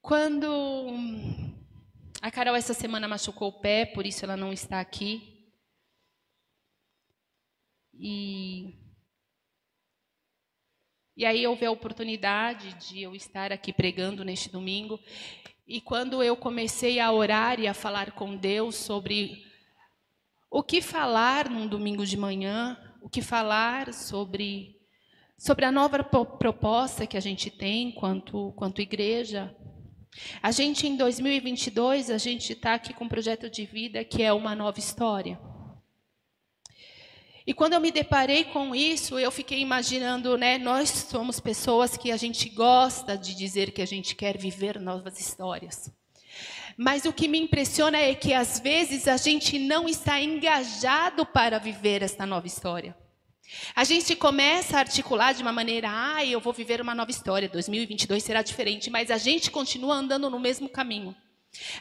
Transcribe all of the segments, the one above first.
Quando a Carol essa semana machucou o pé, por isso ela não está aqui. E e aí houve a oportunidade de eu estar aqui pregando neste domingo. E quando eu comecei a orar e a falar com Deus sobre o que falar num domingo de manhã, o que falar sobre sobre a nova proposta que a gente tem quanto quanto igreja. A gente em 2022 a gente está aqui com um projeto de vida que é uma nova história. E quando eu me deparei com isso, eu fiquei imaginando, né, nós somos pessoas que a gente gosta de dizer que a gente quer viver novas histórias. Mas o que me impressiona é que às vezes a gente não está engajado para viver esta nova história. A gente começa a articular de uma maneira, ah, eu vou viver uma nova história, 2022 será diferente, mas a gente continua andando no mesmo caminho.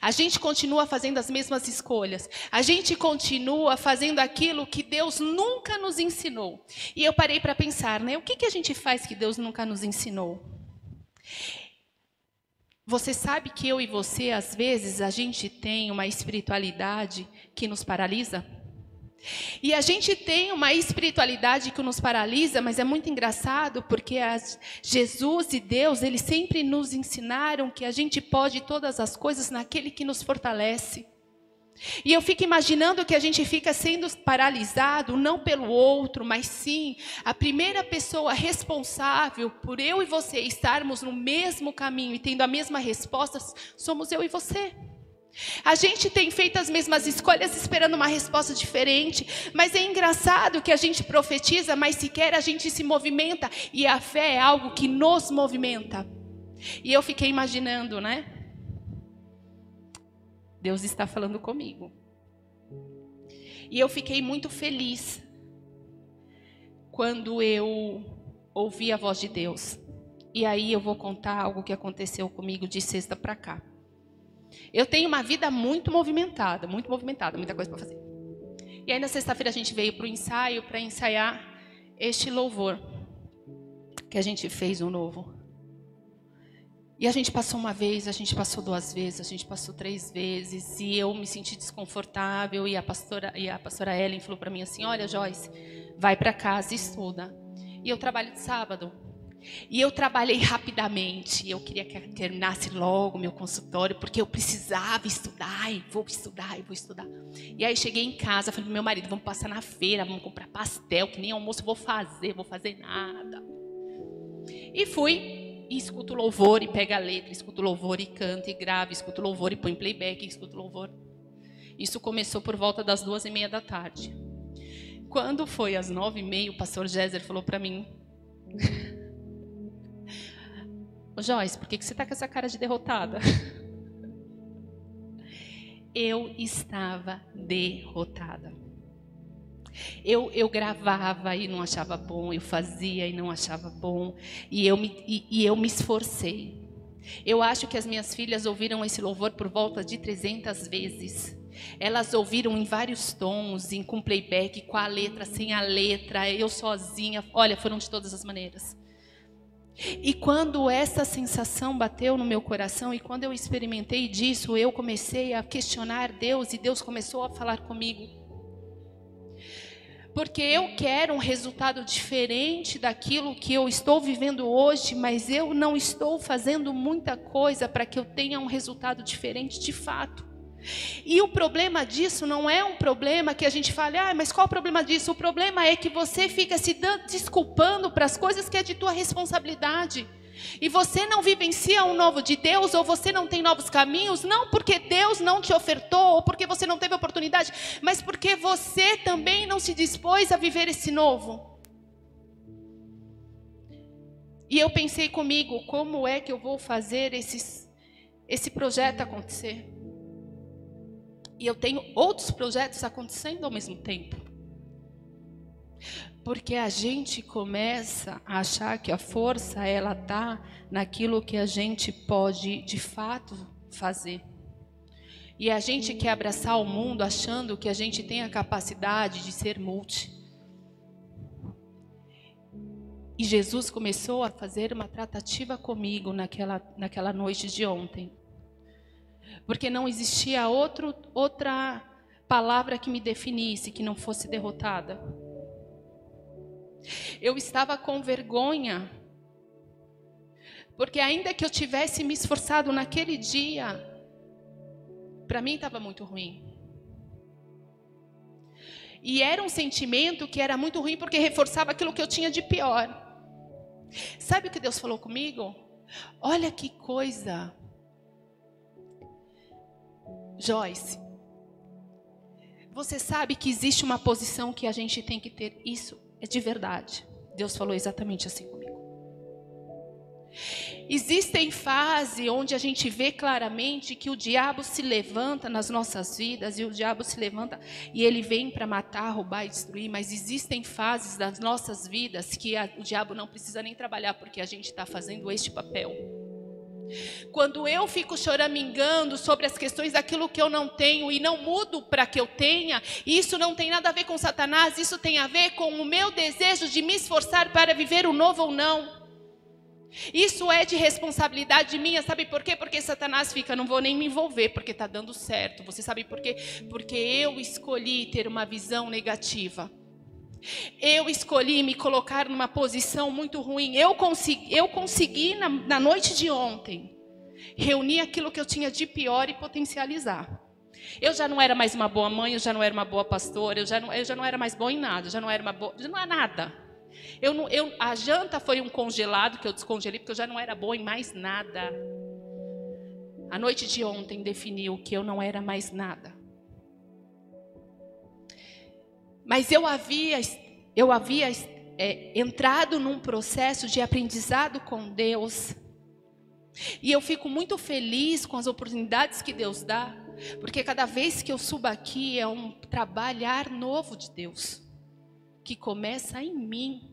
A gente continua fazendo as mesmas escolhas. A gente continua fazendo aquilo que Deus nunca nos ensinou. E eu parei para pensar, né? O que, que a gente faz que Deus nunca nos ensinou? Você sabe que eu e você, às vezes, a gente tem uma espiritualidade que nos paralisa? E a gente tem uma espiritualidade que nos paralisa, mas é muito engraçado porque Jesus e Deus, eles sempre nos ensinaram que a gente pode todas as coisas naquele que nos fortalece. E eu fico imaginando que a gente fica sendo paralisado não pelo outro, mas sim a primeira pessoa responsável por eu e você estarmos no mesmo caminho e tendo a mesma resposta, somos eu e você. A gente tem feito as mesmas escolhas esperando uma resposta diferente, mas é engraçado que a gente profetiza, mas sequer a gente se movimenta, e a fé é algo que nos movimenta. E eu fiquei imaginando, né? Deus está falando comigo. E eu fiquei muito feliz quando eu ouvi a voz de Deus. E aí eu vou contar algo que aconteceu comigo de sexta para cá. Eu tenho uma vida muito movimentada, muito movimentada, muita coisa para fazer. E aí na sexta-feira a gente veio para o ensaio para ensaiar este louvor que a gente fez um novo. E a gente passou uma vez, a gente passou duas vezes, a gente passou três vezes, e eu me senti desconfortável. E a pastora, e a pastora Ellen falou para mim assim: Olha, Joyce, vai para casa estuda. E eu trabalho de sábado. E eu trabalhei rapidamente. Eu queria que terminasse logo meu consultório, porque eu precisava estudar, e vou estudar, e vou estudar. E aí cheguei em casa, falei pro meu marido, vamos passar na feira, vamos comprar pastel, que nem almoço vou fazer, vou fazer nada. E fui, e escuto louvor, e pega a letra, escuto louvor, e canta, e grava, escuto louvor, e põe playback, escuto louvor. Isso começou por volta das duas e meia da tarde. Quando foi às nove e meia, o pastor Géser falou para mim... Ô Joyce, por que, você está com essa cara de derrotada? Eu estava derrotada. Eu, eu gravava e não achava bom, eu fazia e não achava bom, e eu, me, e, e eu me esforcei. Eu acho que as minhas filhas ouviram esse louvor por volta de 300 vezes. Elas ouviram em vários tons, em com playback, com a letra, sem a letra, eu sozinha. Olha, foram de todas as maneiras. E quando essa sensação bateu no meu coração e quando eu experimentei disso, eu comecei a questionar Deus e Deus começou a falar comigo. Porque eu quero um resultado diferente daquilo que eu estou vivendo hoje, mas eu não estou fazendo muita coisa para que eu tenha um resultado diferente de fato. E o problema disso não é um problema que a gente fala, ah, mas qual o problema disso? O problema é que você fica se desculpando para as coisas que é de tua responsabilidade. E você não vivencia um novo de Deus, ou você não tem novos caminhos, não porque Deus não te ofertou, ou porque você não teve oportunidade, mas porque você também não se dispôs a viver esse novo. E eu pensei comigo, como é que eu vou fazer esses, esse projeto acontecer? E eu tenho outros projetos acontecendo ao mesmo tempo. Porque a gente começa a achar que a força ela tá naquilo que a gente pode de fato fazer. E a gente quer abraçar o mundo achando que a gente tem a capacidade de ser multi. E Jesus começou a fazer uma tratativa comigo naquela, naquela noite de ontem. Porque não existia outro, outra palavra que me definisse que não fosse derrotada. Eu estava com vergonha, porque ainda que eu tivesse me esforçado naquele dia, para mim estava muito ruim. E era um sentimento que era muito ruim porque reforçava aquilo que eu tinha de pior. Sabe o que Deus falou comigo? Olha que coisa. Joyce, você sabe que existe uma posição que a gente tem que ter, isso é de verdade. Deus falou exatamente assim comigo. Existem fases onde a gente vê claramente que o diabo se levanta nas nossas vidas e o diabo se levanta e ele vem para matar, roubar e destruir, mas existem fases das nossas vidas que a, o diabo não precisa nem trabalhar porque a gente está fazendo este papel. Quando eu fico choramingando sobre as questões daquilo que eu não tenho e não mudo para que eu tenha, isso não tem nada a ver com Satanás, isso tem a ver com o meu desejo de me esforçar para viver o novo ou não. Isso é de responsabilidade minha, sabe por quê? Porque Satanás fica, não vou nem me envolver, porque está dando certo. Você sabe por quê? Porque eu escolhi ter uma visão negativa. Eu escolhi me colocar numa posição muito ruim. Eu consegui, eu consegui na, na noite de ontem, reunir aquilo que eu tinha de pior e potencializar. Eu já não era mais uma boa mãe, eu já não era uma boa pastora, eu já não, eu já não era mais boa em nada, eu já não era uma boa, já não era nada. Eu não, eu, a janta foi um congelado que eu descongelei porque eu já não era boa em mais nada. A noite de ontem definiu que eu não era mais nada. Mas eu havia, eu havia é, entrado num processo de aprendizado com Deus. E eu fico muito feliz com as oportunidades que Deus dá, porque cada vez que eu subo aqui é um trabalhar novo de Deus, que começa em mim.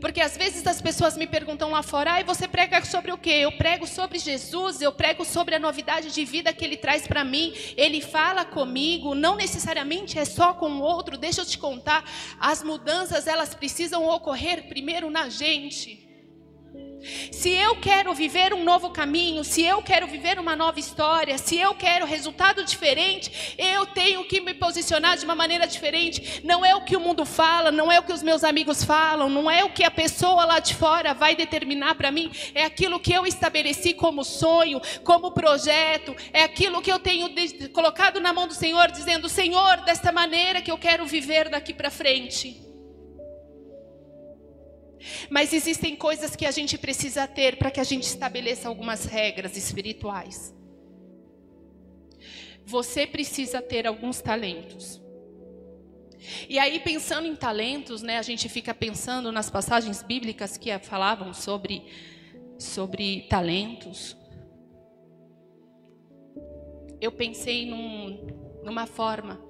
Porque às vezes as pessoas me perguntam lá fora, ah, e você prega sobre o quê? Eu prego sobre Jesus, eu prego sobre a novidade de vida que Ele traz para mim. Ele fala comigo, não necessariamente é só com o outro. Deixa eu te contar, as mudanças elas precisam ocorrer primeiro na gente. Se eu quero viver um novo caminho, se eu quero viver uma nova história, se eu quero resultado diferente, eu tenho que me posicionar de uma maneira diferente. Não é o que o mundo fala, não é o que os meus amigos falam, não é o que a pessoa lá de fora vai determinar para mim, é aquilo que eu estabeleci como sonho, como projeto, é aquilo que eu tenho colocado na mão do Senhor, dizendo: Senhor, desta maneira que eu quero viver daqui para frente. Mas existem coisas que a gente precisa ter para que a gente estabeleça algumas regras espirituais. Você precisa ter alguns talentos. E aí, pensando em talentos, né, a gente fica pensando nas passagens bíblicas que falavam sobre, sobre talentos. Eu pensei num, numa forma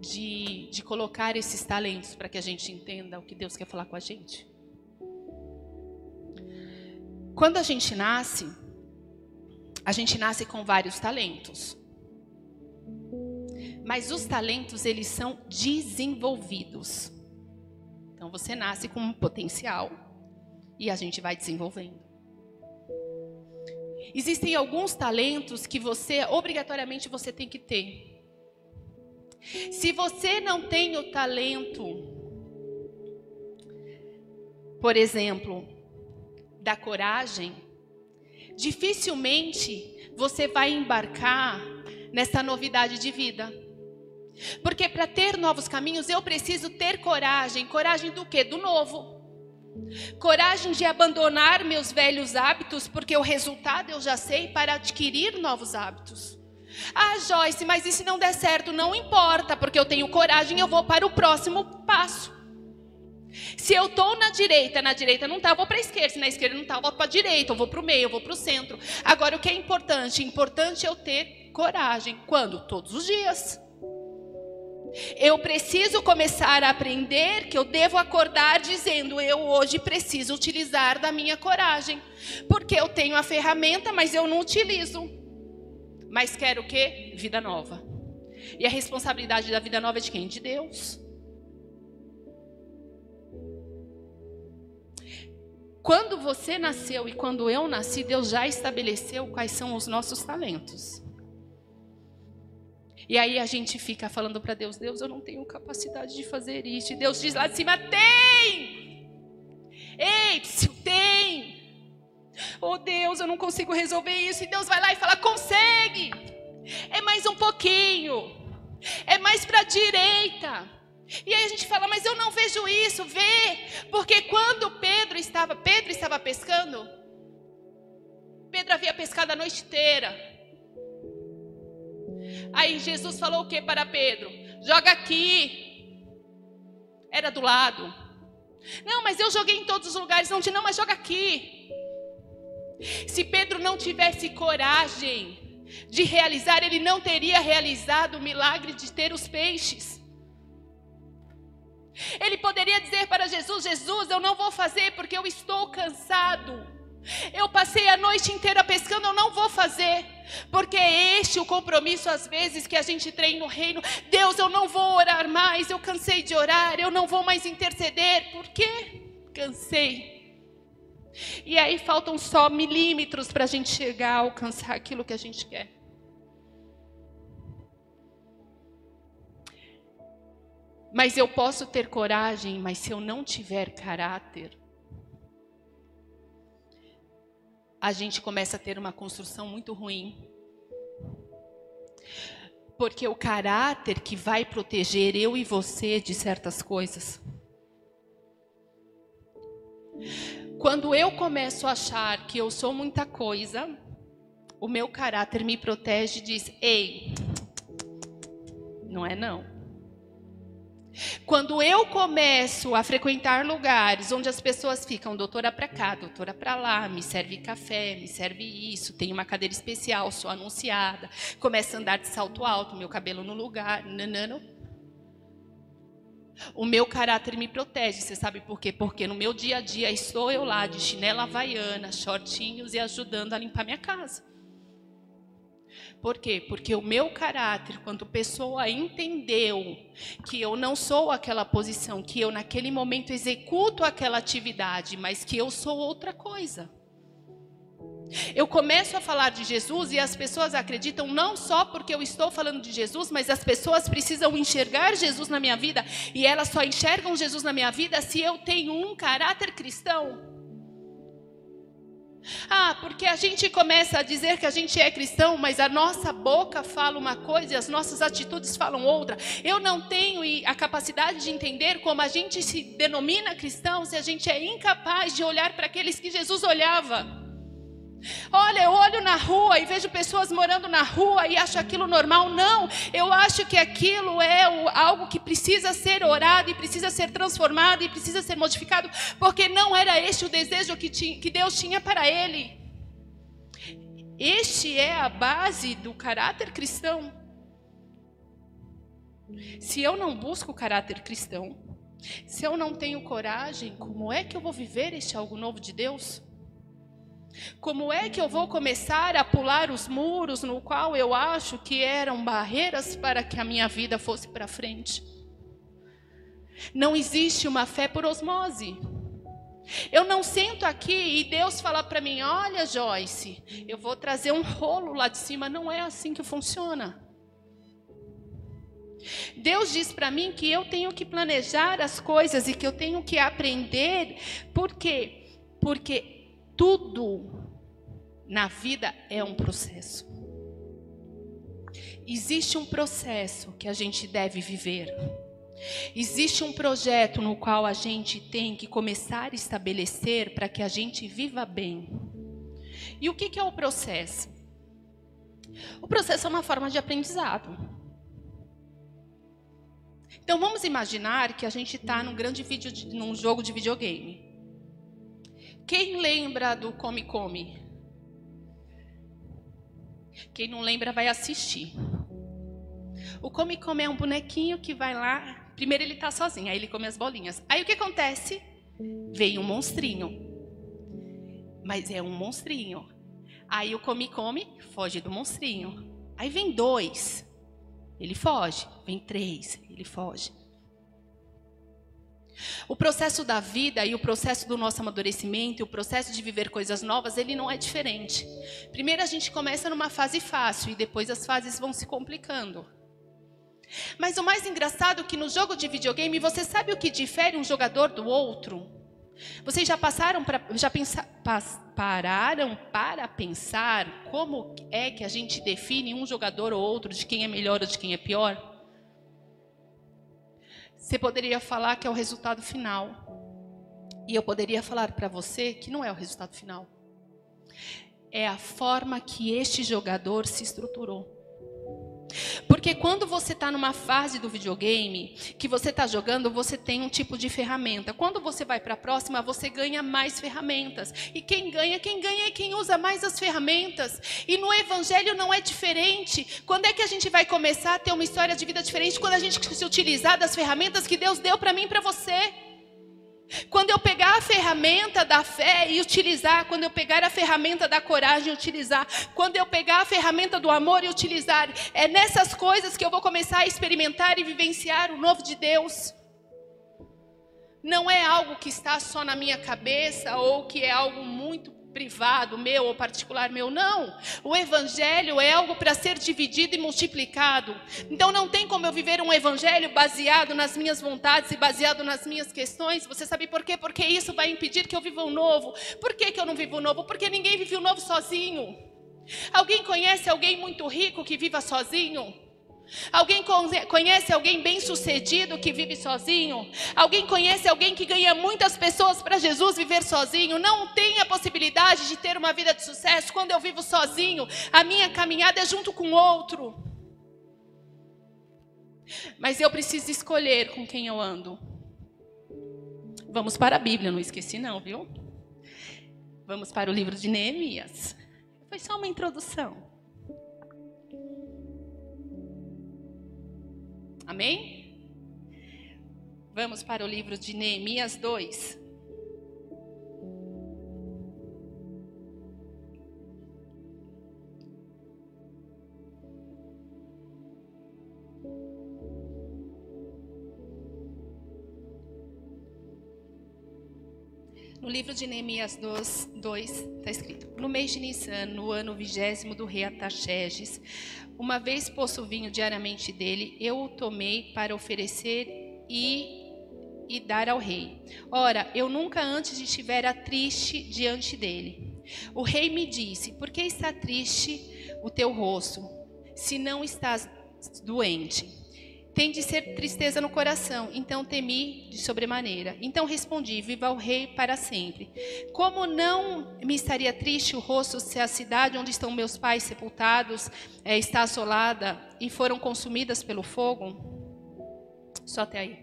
de, de colocar esses talentos para que a gente entenda o que Deus quer falar com a gente. Quando a gente nasce, a gente nasce com vários talentos. Mas os talentos, eles são desenvolvidos. Então você nasce com um potencial e a gente vai desenvolvendo. Existem alguns talentos que você obrigatoriamente você tem que ter. Se você não tem o talento, por exemplo, da coragem, dificilmente você vai embarcar nessa novidade de vida. Porque para ter novos caminhos eu preciso ter coragem. Coragem do quê? Do novo. Coragem de abandonar meus velhos hábitos, porque o resultado eu já sei, para adquirir novos hábitos. Ah, Joyce, mas e se não der certo? Não importa, porque eu tenho coragem, eu vou para o próximo passo. Se eu estou na direita, na direita não está, eu vou para a esquerda. Se na esquerda não está, eu vou para a direita, eu vou para o meio, eu vou para o centro. Agora, o que é importante? Importante é eu ter coragem. Quando? Todos os dias. Eu preciso começar a aprender que eu devo acordar dizendo: eu hoje preciso utilizar da minha coragem. Porque eu tenho a ferramenta, mas eu não utilizo mas quer o quê? Vida nova. E a responsabilidade da vida nova é de quem? De Deus. Quando você nasceu e quando eu nasci, Deus já estabeleceu quais são os nossos talentos. E aí a gente fica falando para Deus: Deus, eu não tenho capacidade de fazer isso. E Deus diz lá de cima: tem! Ei, tem! Oh Deus, eu não consigo resolver isso. E Deus vai lá e fala: consegue! É mais um pouquinho. É mais para a direita. E aí a gente fala, mas eu não vejo isso, vê, porque quando Pedro estava, Pedro estava pescando, Pedro havia pescado a noite inteira. Aí Jesus falou o que para Pedro? Joga aqui. Era do lado. Não, mas eu joguei em todos os lugares, não, não, mas joga aqui. Se Pedro não tivesse coragem de realizar, ele não teria realizado o milagre de ter os peixes. Ele poderia dizer para Jesus: Jesus, eu não vou fazer porque eu estou cansado. Eu passei a noite inteira pescando, eu não vou fazer. Porque é este o compromisso, às vezes, que a gente tem no reino. Deus, eu não vou orar mais, eu cansei de orar, eu não vou mais interceder. Por quê? Cansei. E aí faltam só milímetros para a gente chegar a alcançar aquilo que a gente quer. Mas eu posso ter coragem, mas se eu não tiver caráter, a gente começa a ter uma construção muito ruim. Porque o caráter que vai proteger eu e você de certas coisas. Quando eu começo a achar que eu sou muita coisa, o meu caráter me protege e diz: ei, não é não. Quando eu começo a frequentar lugares onde as pessoas ficam, doutora para cá, doutora para lá, me serve café, me serve isso, tem uma cadeira especial, sou anunciada, começo a andar de salto alto, meu cabelo no lugar, nanano. O meu caráter me protege, você sabe por quê? Porque no meu dia a dia estou eu lá de chinela havaiana, shortinhos e ajudando a limpar minha casa. Por quê? Porque o meu caráter, quando pessoa entendeu que eu não sou aquela posição, que eu naquele momento executo aquela atividade, mas que eu sou outra coisa. Eu começo a falar de Jesus e as pessoas acreditam não só porque eu estou falando de Jesus, mas as pessoas precisam enxergar Jesus na minha vida e elas só enxergam Jesus na minha vida se eu tenho um caráter cristão. Ah, porque a gente começa a dizer que a gente é cristão, mas a nossa boca fala uma coisa e as nossas atitudes falam outra. Eu não tenho a capacidade de entender como a gente se denomina cristão se a gente é incapaz de olhar para aqueles que Jesus olhava. Olha, eu olho na rua e vejo pessoas morando na rua e acho aquilo normal. Não, eu acho que aquilo é algo que precisa ser orado e precisa ser transformado e precisa ser modificado, porque não era este o desejo que, que Deus tinha para ele. Este é a base do caráter cristão. Se eu não busco o caráter cristão, se eu não tenho coragem, como é que eu vou viver este algo novo de Deus? Como é que eu vou começar a pular os muros no qual eu acho que eram barreiras para que a minha vida fosse para frente? Não existe uma fé por osmose. Eu não sento aqui e Deus fala para mim: olha, Joyce, eu vou trazer um rolo lá de cima. Não é assim que funciona. Deus diz para mim que eu tenho que planejar as coisas e que eu tenho que aprender. Por quê? Porque tudo na vida é um processo. Existe um processo que a gente deve viver. Existe um projeto no qual a gente tem que começar a estabelecer para que a gente viva bem. E o que é o processo? O processo é uma forma de aprendizado. Então vamos imaginar que a gente está num grande vídeo, num jogo de videogame. Quem lembra do Come Come? Quem não lembra vai assistir. O Come Come é um bonequinho que vai lá. Primeiro ele está sozinho, aí ele come as bolinhas. Aí o que acontece? Vem um monstrinho. Mas é um monstrinho. Aí o Come Come foge do monstrinho. Aí vem dois. Ele foge. Vem três. Ele foge. O processo da vida e o processo do nosso amadurecimento, e o processo de viver coisas novas, ele não é diferente. Primeiro a gente começa numa fase fácil e depois as fases vão se complicando. Mas o mais engraçado é que no jogo de videogame, você sabe o que difere um jogador do outro? Vocês já passaram já pensa, pas, pararam para pensar como é que a gente define um jogador ou outro de quem é melhor ou de quem é pior? Você poderia falar que é o resultado final. E eu poderia falar para você que não é o resultado final. É a forma que este jogador se estruturou. Porque quando você está numa fase do videogame, que você está jogando, você tem um tipo de ferramenta. Quando você vai para a próxima, você ganha mais ferramentas. E quem ganha, quem ganha é quem usa mais as ferramentas. E no Evangelho não é diferente. Quando é que a gente vai começar a ter uma história de vida diferente? Quando a gente se utilizar das ferramentas que Deus deu para mim e para você. Quando eu pegar a ferramenta da fé e utilizar, quando eu pegar a ferramenta da coragem e utilizar, quando eu pegar a ferramenta do amor e utilizar, é nessas coisas que eu vou começar a experimentar e vivenciar o novo de Deus. Não é algo que está só na minha cabeça ou que é algo muito privado meu ou particular meu, não. O evangelho é algo para ser dividido e multiplicado. Então não tem como eu viver um evangelho baseado nas minhas vontades e baseado nas minhas questões. Você sabe por quê? Porque isso vai impedir que eu viva o novo. Por que, que eu não vivo o novo? Porque ninguém vive o novo sozinho. Alguém conhece alguém muito rico que viva sozinho? Alguém conhece alguém bem-sucedido que vive sozinho? Alguém conhece alguém que ganha muitas pessoas para Jesus viver sozinho? Não tem a possibilidade de ter uma vida de sucesso quando eu vivo sozinho. A minha caminhada é junto com outro. Mas eu preciso escolher com quem eu ando. Vamos para a Bíblia, não esqueci não, viu? Vamos para o livro de Neemias. Foi só uma introdução. Amém? Vamos para o livro de Neemias 2. No livro de Neemias 2 está escrito: No mês de Nissan, no ano vigésimo do rei Ataxerxes, uma vez posto vinho diariamente dele, eu o tomei para oferecer e, e dar ao rei. Ora, eu nunca antes estivera triste diante dele. O rei me disse: Por que está triste o teu rosto, se não estás doente? Tem de ser tristeza no coração. Então temi de sobremaneira. Então respondi: Viva o rei para sempre. Como não me estaria triste o rosto se a cidade onde estão meus pais sepultados é, está assolada e foram consumidas pelo fogo? Só até aí.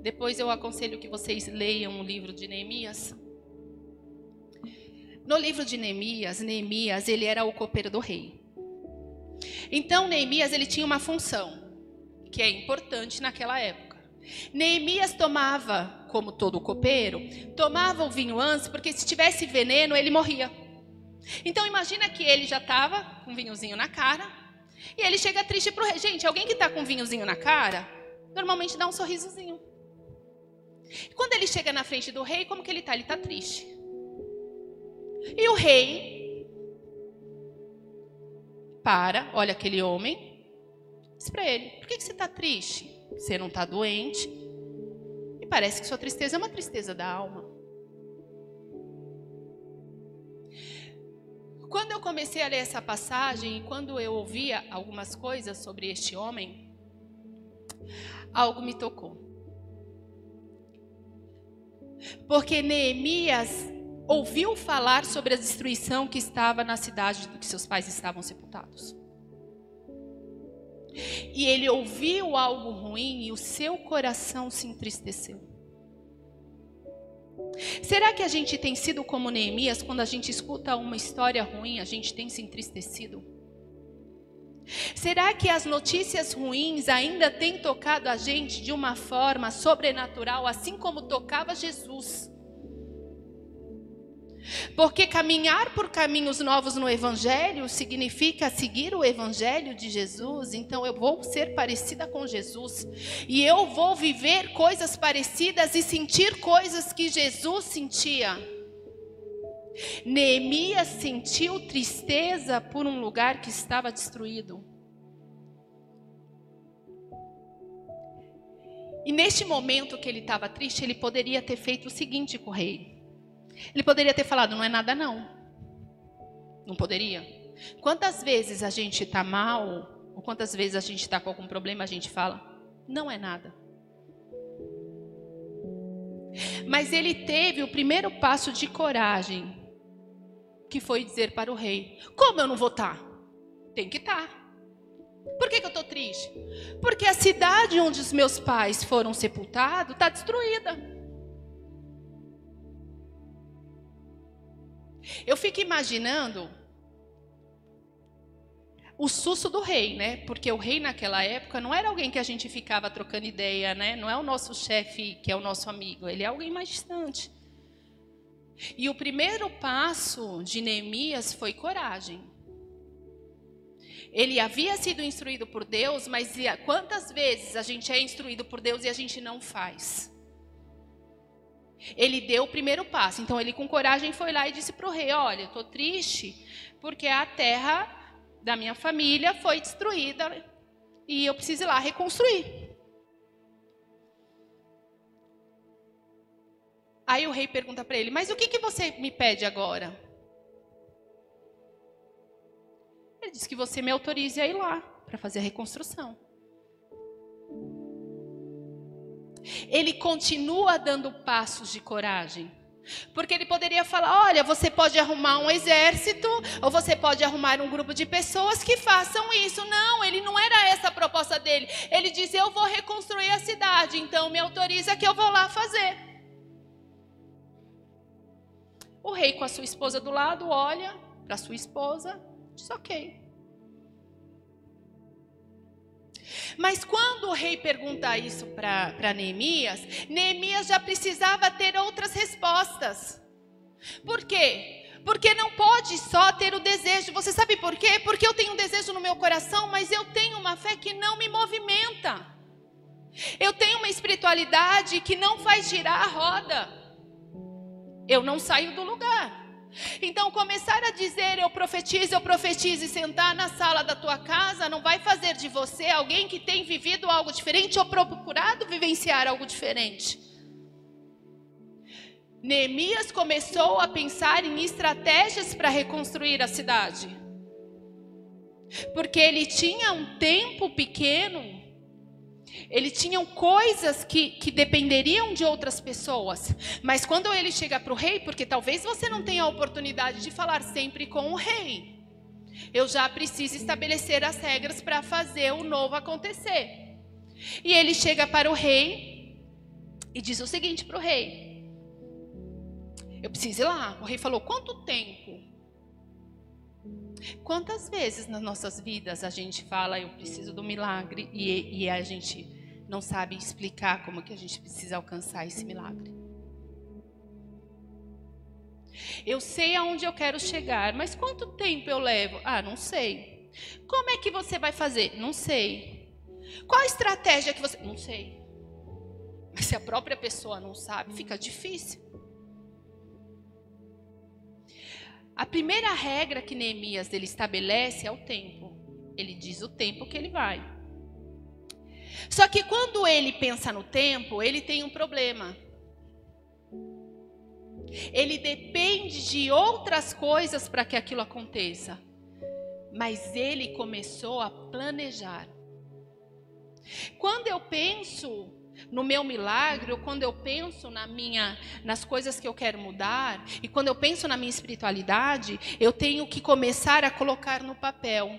Depois eu aconselho que vocês leiam o livro de Neemias. No livro de Neemias, Neemias ele era o copeiro do rei. Então Neemias ele tinha uma função que é importante naquela época. Neemias tomava, como todo copeiro, tomava o vinho antes, porque se tivesse veneno ele morria. Então imagina que ele já estava com vinhozinho na cara e ele chega triste para o rei. Gente, alguém que está com vinhozinho na cara, normalmente dá um sorrisozinho. Quando ele chega na frente do rei, como que ele está? Ele está triste. E o rei para, olha aquele homem, diz para ele: por que, que você está triste? Você não está doente? E parece que sua tristeza é uma tristeza da alma. Quando eu comecei a ler essa passagem e quando eu ouvia algumas coisas sobre este homem, algo me tocou. Porque Neemias ouviu falar sobre a destruição que estava na cidade que seus pais estavam sepultados. E ele ouviu algo ruim e o seu coração se entristeceu. Será que a gente tem sido como Neemias quando a gente escuta uma história ruim, a gente tem se entristecido? Será que as notícias ruins ainda têm tocado a gente de uma forma sobrenatural, assim como tocava Jesus? Porque caminhar por caminhos novos no Evangelho significa seguir o Evangelho de Jesus. Então eu vou ser parecida com Jesus. E eu vou viver coisas parecidas e sentir coisas que Jesus sentia. Neemias sentiu tristeza por um lugar que estava destruído. E neste momento que ele estava triste, ele poderia ter feito o seguinte com o rei. Ele poderia ter falado: não é nada, não. Não poderia? Quantas vezes a gente está mal, ou quantas vezes a gente está com algum problema, a gente fala: não é nada. Mas ele teve o primeiro passo de coragem, que foi dizer para o rei: Como eu não vou estar? Tá? Tem que estar. Tá. Por que, que eu estou triste? Porque a cidade onde os meus pais foram sepultados está destruída. Eu fico imaginando o susto do rei, né? Porque o rei naquela época não era alguém que a gente ficava trocando ideia, né? Não é o nosso chefe que é o nosso amigo, ele é alguém mais distante. E o primeiro passo de Neemias foi coragem. Ele havia sido instruído por Deus, mas quantas vezes a gente é instruído por Deus e a gente não faz? Ele deu o primeiro passo. Então ele com coragem foi lá e disse para o rei: Olha, estou triste porque a terra da minha família foi destruída e eu preciso ir lá reconstruir. Aí o rei pergunta para ele: Mas o que, que você me pede agora? Ele diz que você me autorize a ir lá para fazer a reconstrução. Ele continua dando passos de coragem. Porque ele poderia falar: olha, você pode arrumar um exército, ou você pode arrumar um grupo de pessoas que façam isso. Não, ele não era essa a proposta dele. Ele diz: eu vou reconstruir a cidade, então me autoriza que eu vou lá fazer. O rei, com a sua esposa do lado, olha para sua esposa, diz: Ok. Mas quando o rei pergunta isso para Neemias, Neemias já precisava ter outras respostas. Por quê? Porque não pode só ter o desejo. Você sabe por quê? Porque eu tenho um desejo no meu coração, mas eu tenho uma fé que não me movimenta. Eu tenho uma espiritualidade que não faz girar a roda eu não saio do lugar. Então, começar a dizer eu profetizo, eu profetizo e sentar na sala da tua casa não vai fazer de você alguém que tem vivido algo diferente ou procurado vivenciar algo diferente. Neemias começou a pensar em estratégias para reconstruir a cidade. Porque ele tinha um tempo pequeno ele tinha coisas que, que dependeriam de outras pessoas. Mas quando ele chega para o rei, porque talvez você não tenha a oportunidade de falar sempre com o rei. Eu já preciso estabelecer as regras para fazer o novo acontecer. E ele chega para o rei e diz o seguinte para o rei: Eu preciso ir lá. O rei falou: Quanto tempo? Quantas vezes nas nossas vidas a gente fala, eu preciso do milagre, e, e a gente não sabe explicar como que a gente precisa alcançar esse milagre? Eu sei aonde eu quero chegar, mas quanto tempo eu levo? Ah, não sei. Como é que você vai fazer? Não sei. Qual a estratégia que você. Não sei. Mas se a própria pessoa não sabe, fica difícil. A primeira regra que Neemias ele estabelece é o tempo. Ele diz o tempo que ele vai. Só que quando ele pensa no tempo, ele tem um problema. Ele depende de outras coisas para que aquilo aconteça. Mas ele começou a planejar. Quando eu penso no meu milagre, ou quando eu penso na minha, nas coisas que eu quero mudar, e quando eu penso na minha espiritualidade, eu tenho que começar a colocar no papel.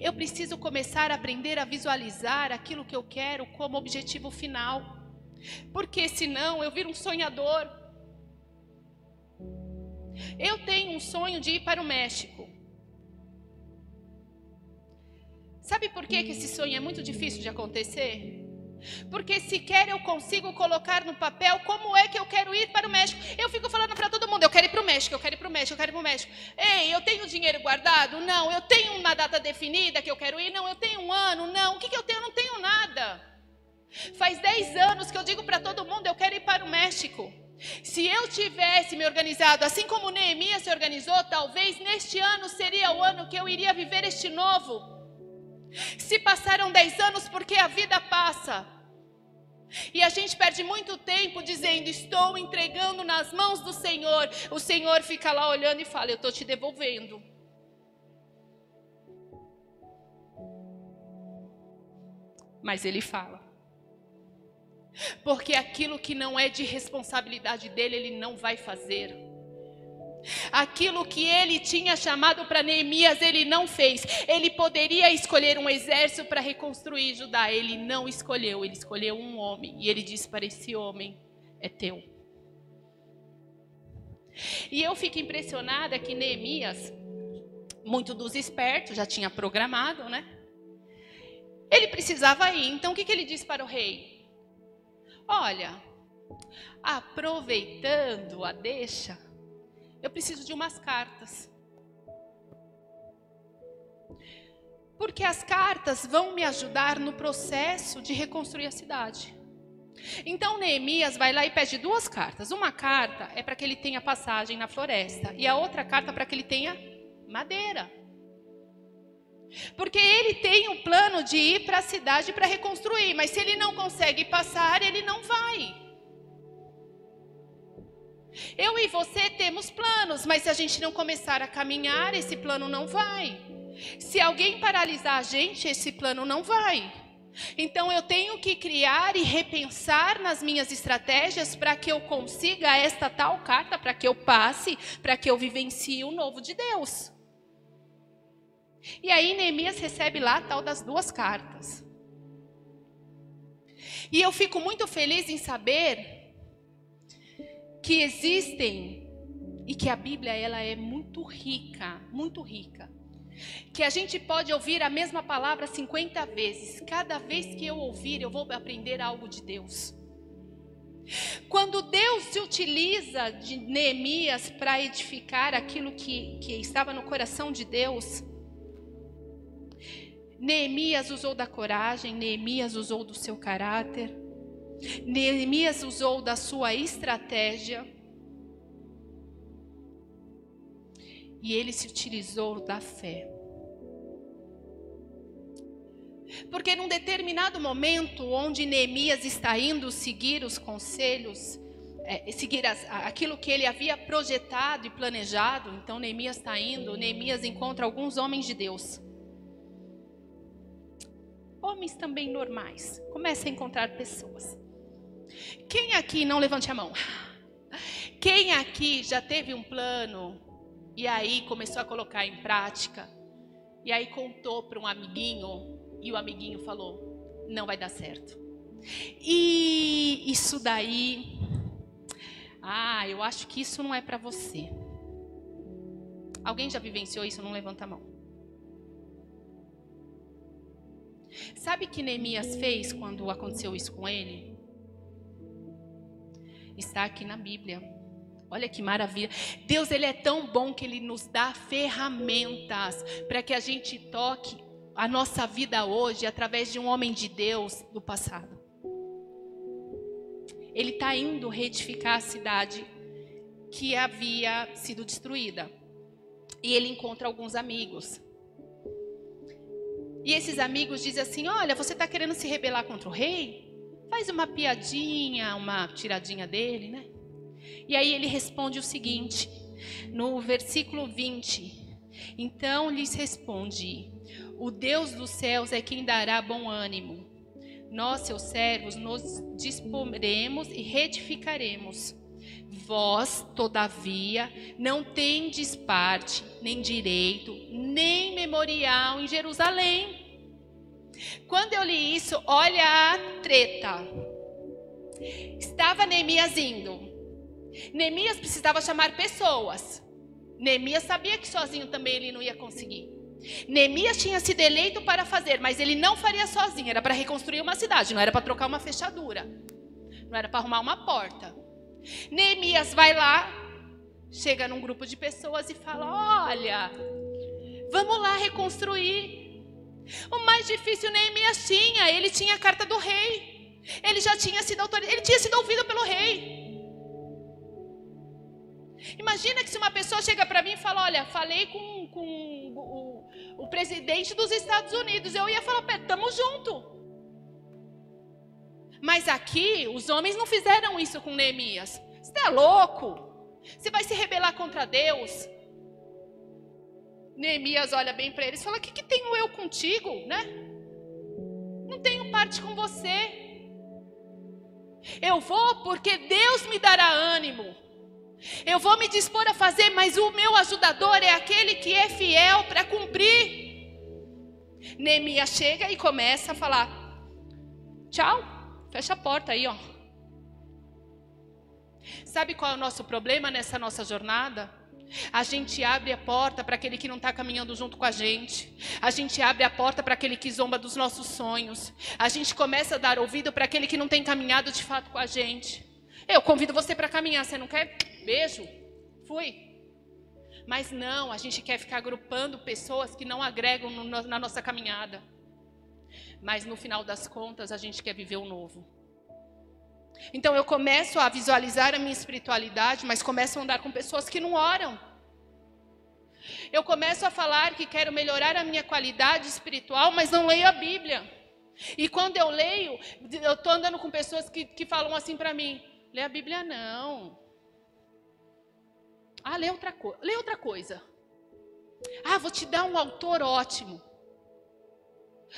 Eu preciso começar a aprender a visualizar aquilo que eu quero como objetivo final. Porque senão eu viro um sonhador. Eu tenho um sonho de ir para o México. Sabe por que, que esse sonho é muito difícil de acontecer? Porque sequer eu consigo colocar no papel como é que eu quero ir para o México. Eu fico falando para todo mundo: México, eu quero ir para o México, eu quero ir para o México. Ei, eu tenho dinheiro guardado? Não. Eu tenho uma data definida que eu quero ir? Não. Eu tenho um ano? Não. O que, que eu tenho? Eu não tenho nada. Faz 10 anos que eu digo para todo mundo, eu quero ir para o México. Se eu tivesse me organizado assim como Neemias se organizou, talvez neste ano seria o ano que eu iria viver este novo. Se passaram 10 anos, porque a vida passa. E a gente perde muito tempo dizendo: Estou entregando nas mãos do Senhor. O Senhor fica lá olhando e fala: Eu estou te devolvendo. Mas ele fala. Porque aquilo que não é de responsabilidade dele, ele não vai fazer. Aquilo que ele tinha chamado para Neemias, ele não fez. Ele poderia escolher um exército para reconstruir Judá. Ele não escolheu, ele escolheu um homem. E ele disse para esse homem: É teu. E eu fico impressionada que Neemias, muito dos espertos, já tinha programado, né? Ele precisava ir. Então o que, que ele disse para o rei? Olha, aproveitando a deixa, eu preciso de umas cartas. Porque as cartas vão me ajudar no processo de reconstruir a cidade. Então Neemias vai lá e pede duas cartas. Uma carta é para que ele tenha passagem na floresta e a outra carta para que ele tenha madeira. Porque ele tem o plano de ir para a cidade para reconstruir, mas se ele não consegue passar, ele não vai. Eu e você temos planos, mas se a gente não começar a caminhar, esse plano não vai. Se alguém paralisar a gente, esse plano não vai. Então eu tenho que criar e repensar nas minhas estratégias para que eu consiga esta tal carta, para que eu passe, para que eu vivencie o novo de Deus. E aí Neemias recebe lá a tal das duas cartas. E eu fico muito feliz em saber que existem e que a Bíblia ela é muito rica, muito rica. Que a gente pode ouvir a mesma palavra 50 vezes. Cada vez que eu ouvir, eu vou aprender algo de Deus. Quando Deus se utiliza de Neemias para edificar aquilo que, que estava no coração de Deus, Neemias usou da coragem, Neemias usou do seu caráter, Neemias usou da sua estratégia. E ele se utilizou da fé. Porque num determinado momento, onde Neemias está indo seguir os conselhos, é, seguir as, aquilo que ele havia projetado e planejado, então Neemias está indo, Neemias encontra alguns homens de Deus homens também normais. Comece a encontrar pessoas. Quem aqui, não levante a mão. Quem aqui já teve um plano e aí começou a colocar em prática? E aí contou para um amiguinho e o amiguinho falou: não vai dar certo. E isso daí, ah, eu acho que isso não é para você. Alguém já vivenciou isso? Não levanta a mão. Sabe o que Neemias fez quando aconteceu isso com ele? Está aqui na Bíblia. Olha que maravilha. Deus ele é tão bom que ele nos dá ferramentas para que a gente toque a nossa vida hoje através de um homem de Deus do passado. Ele está indo reedificar a cidade que havia sido destruída. E ele encontra alguns amigos. E esses amigos dizem assim: Olha, você está querendo se rebelar contra o rei? Faz uma piadinha, uma tiradinha dele, né? E aí ele responde o seguinte, no versículo 20: Então lhes responde: O Deus dos céus é quem dará bom ânimo. Nós, seus servos, nos disporemos e retificaremos. Vós, todavia, não tendes parte, nem direito, nem memorial em Jerusalém. Quando eu li isso, olha a treta. Estava Neemias indo. Neemias precisava chamar pessoas. Neemias sabia que sozinho também ele não ia conseguir. Neemias tinha sido eleito para fazer, mas ele não faria sozinho. Era para reconstruir uma cidade, não era para trocar uma fechadura, não era para arrumar uma porta. Neemias vai lá chega num grupo de pessoas e fala: Olha, vamos lá reconstruir. O mais difícil Neemias tinha, ele tinha a carta do rei. Ele já tinha sido autorizado, ele tinha sido ouvido pelo rei. Imagina que se uma pessoa chega para mim e fala: Olha, falei com, com o, o, presidente dos Estados Unidos, eu ia falar: Tamo junto. Mas aqui, os homens não fizeram isso com Neemias. Você é louco? Você vai se rebelar contra Deus? Neemias olha bem para eles e fala: O que, que tenho eu contigo, né? Não tenho parte com você. Eu vou porque Deus me dará ânimo. Eu vou me dispor a fazer, mas o meu ajudador é aquele que é fiel para cumprir. Neemias chega e começa a falar: Tchau, fecha a porta aí, ó. Sabe qual é o nosso problema nessa nossa jornada? A gente abre a porta para aquele que não está caminhando junto com a gente. A gente abre a porta para aquele que zomba dos nossos sonhos. A gente começa a dar ouvido para aquele que não tem caminhado de fato com a gente. Eu convido você para caminhar, você não quer? Beijo. Fui. Mas não, a gente quer ficar agrupando pessoas que não agregam no, na nossa caminhada. Mas no final das contas, a gente quer viver o novo. Então eu começo a visualizar a minha espiritualidade, mas começo a andar com pessoas que não oram. Eu começo a falar que quero melhorar a minha qualidade espiritual, mas não leio a Bíblia. E quando eu leio, eu estou andando com pessoas que, que falam assim para mim: lê a Bíblia não. Ah, lê outra, lê outra coisa. Ah, vou te dar um autor ótimo.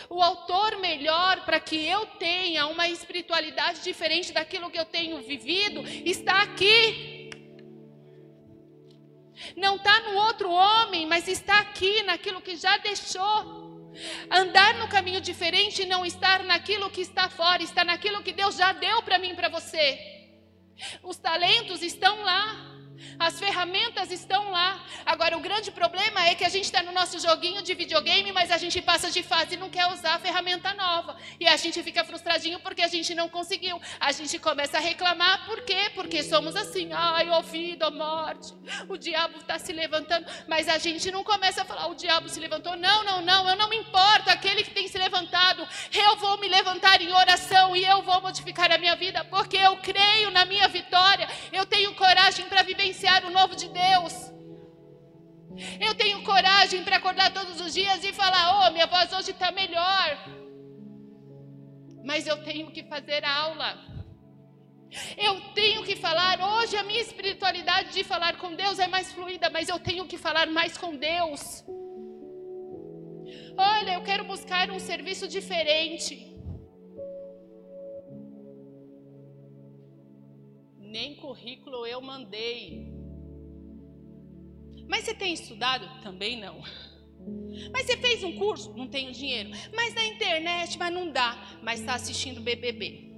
O autor melhor para que eu tenha uma espiritualidade diferente daquilo que eu tenho vivido está aqui. Não está no outro homem, mas está aqui naquilo que já deixou. Andar no caminho diferente e não estar naquilo que está fora, está naquilo que Deus já deu para mim para você. Os talentos estão lá. As ferramentas estão lá. Agora, o grande problema é que a gente está no nosso joguinho de videogame, mas a gente passa de fase e não quer usar a ferramenta nova. E a gente fica frustradinho porque a gente não conseguiu. A gente começa a reclamar. Por quê? Porque somos assim. Ai, ouvido, morte. O diabo está se levantando. Mas a gente não começa a falar, o diabo se levantou. Não, não, não. Eu não me importo. Aquele que tem se levantado. Eu vou me levantar em oração e eu vou modificar a minha vida. Porque eu creio na minha vitória. Eu tenho coragem para vivenciar vivenciar o novo de Deus. Eu tenho coragem para acordar todos os dias e falar: Oh, minha voz hoje está melhor. Mas eu tenho que fazer aula. Eu tenho que falar. Hoje a minha espiritualidade de falar com Deus é mais fluida, mas eu tenho que falar mais com Deus. Olha, eu quero buscar um serviço diferente. Nem currículo eu mandei. Mas você tem estudado? Também não. Mas você fez um curso? Não tenho dinheiro. Mas na internet, mas não dá. Mas está assistindo BBB.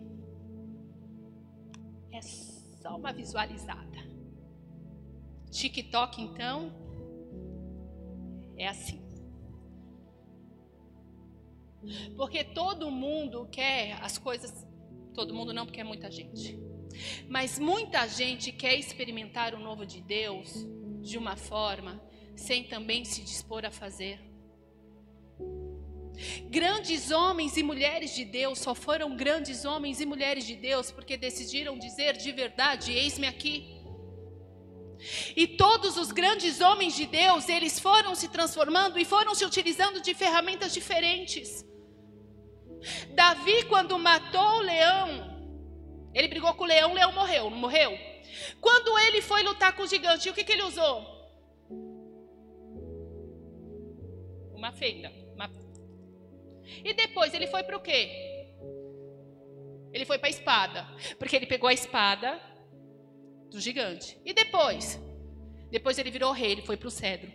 É só uma visualizada. TikTok, então, é assim. Porque todo mundo quer as coisas. Todo mundo não, porque é muita gente. Mas muita gente quer experimentar o novo de Deus de uma forma sem também se dispor a fazer. Grandes homens e mulheres de Deus só foram grandes homens e mulheres de Deus porque decidiram dizer de verdade: eis-me aqui. E todos os grandes homens de Deus, eles foram se transformando e foram se utilizando de ferramentas diferentes. Davi, quando matou o leão, ele brigou com o leão, o leão morreu, não morreu? Quando ele foi lutar com o gigante, o que, que ele usou? Uma fenda. Uma... E depois ele foi para o quê? Ele foi para a espada. Porque ele pegou a espada do gigante. E depois? Depois ele virou rei, ele foi para o cedro.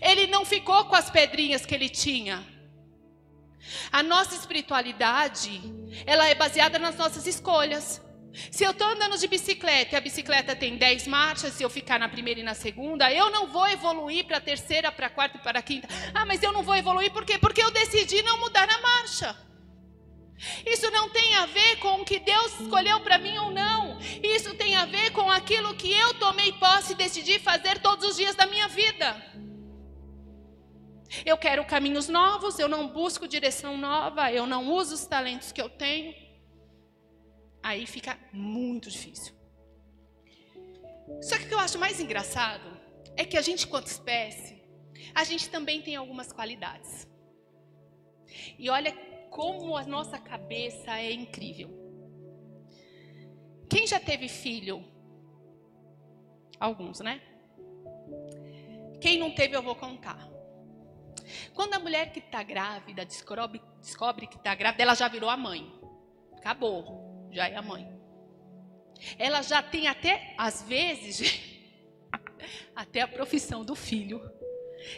Ele não ficou com as pedrinhas que ele tinha. A nossa espiritualidade, ela é baseada nas nossas escolhas. Se eu estou andando de bicicleta e a bicicleta tem 10 marchas, se eu ficar na primeira e na segunda, eu não vou evoluir para a terceira, para a quarta e para a quinta. Ah, mas eu não vou evoluir por quê? Porque eu decidi não mudar a marcha. Isso não tem a ver com o que Deus escolheu para mim ou não. Isso tem a ver com aquilo que eu tomei posse e decidi fazer todos os dias da minha vida. Eu quero caminhos novos, eu não busco direção nova, eu não uso os talentos que eu tenho. Aí fica muito difícil. Só que o que eu acho mais engraçado é que a gente, quanto espécie, a gente também tem algumas qualidades. E olha como a nossa cabeça é incrível. Quem já teve filho? Alguns, né? Quem não teve, eu vou contar. Quando a mulher que está grávida descobre, descobre que está grávida, ela já virou a mãe. Acabou, já é a mãe. Ela já tem até, às vezes, até a profissão do filho.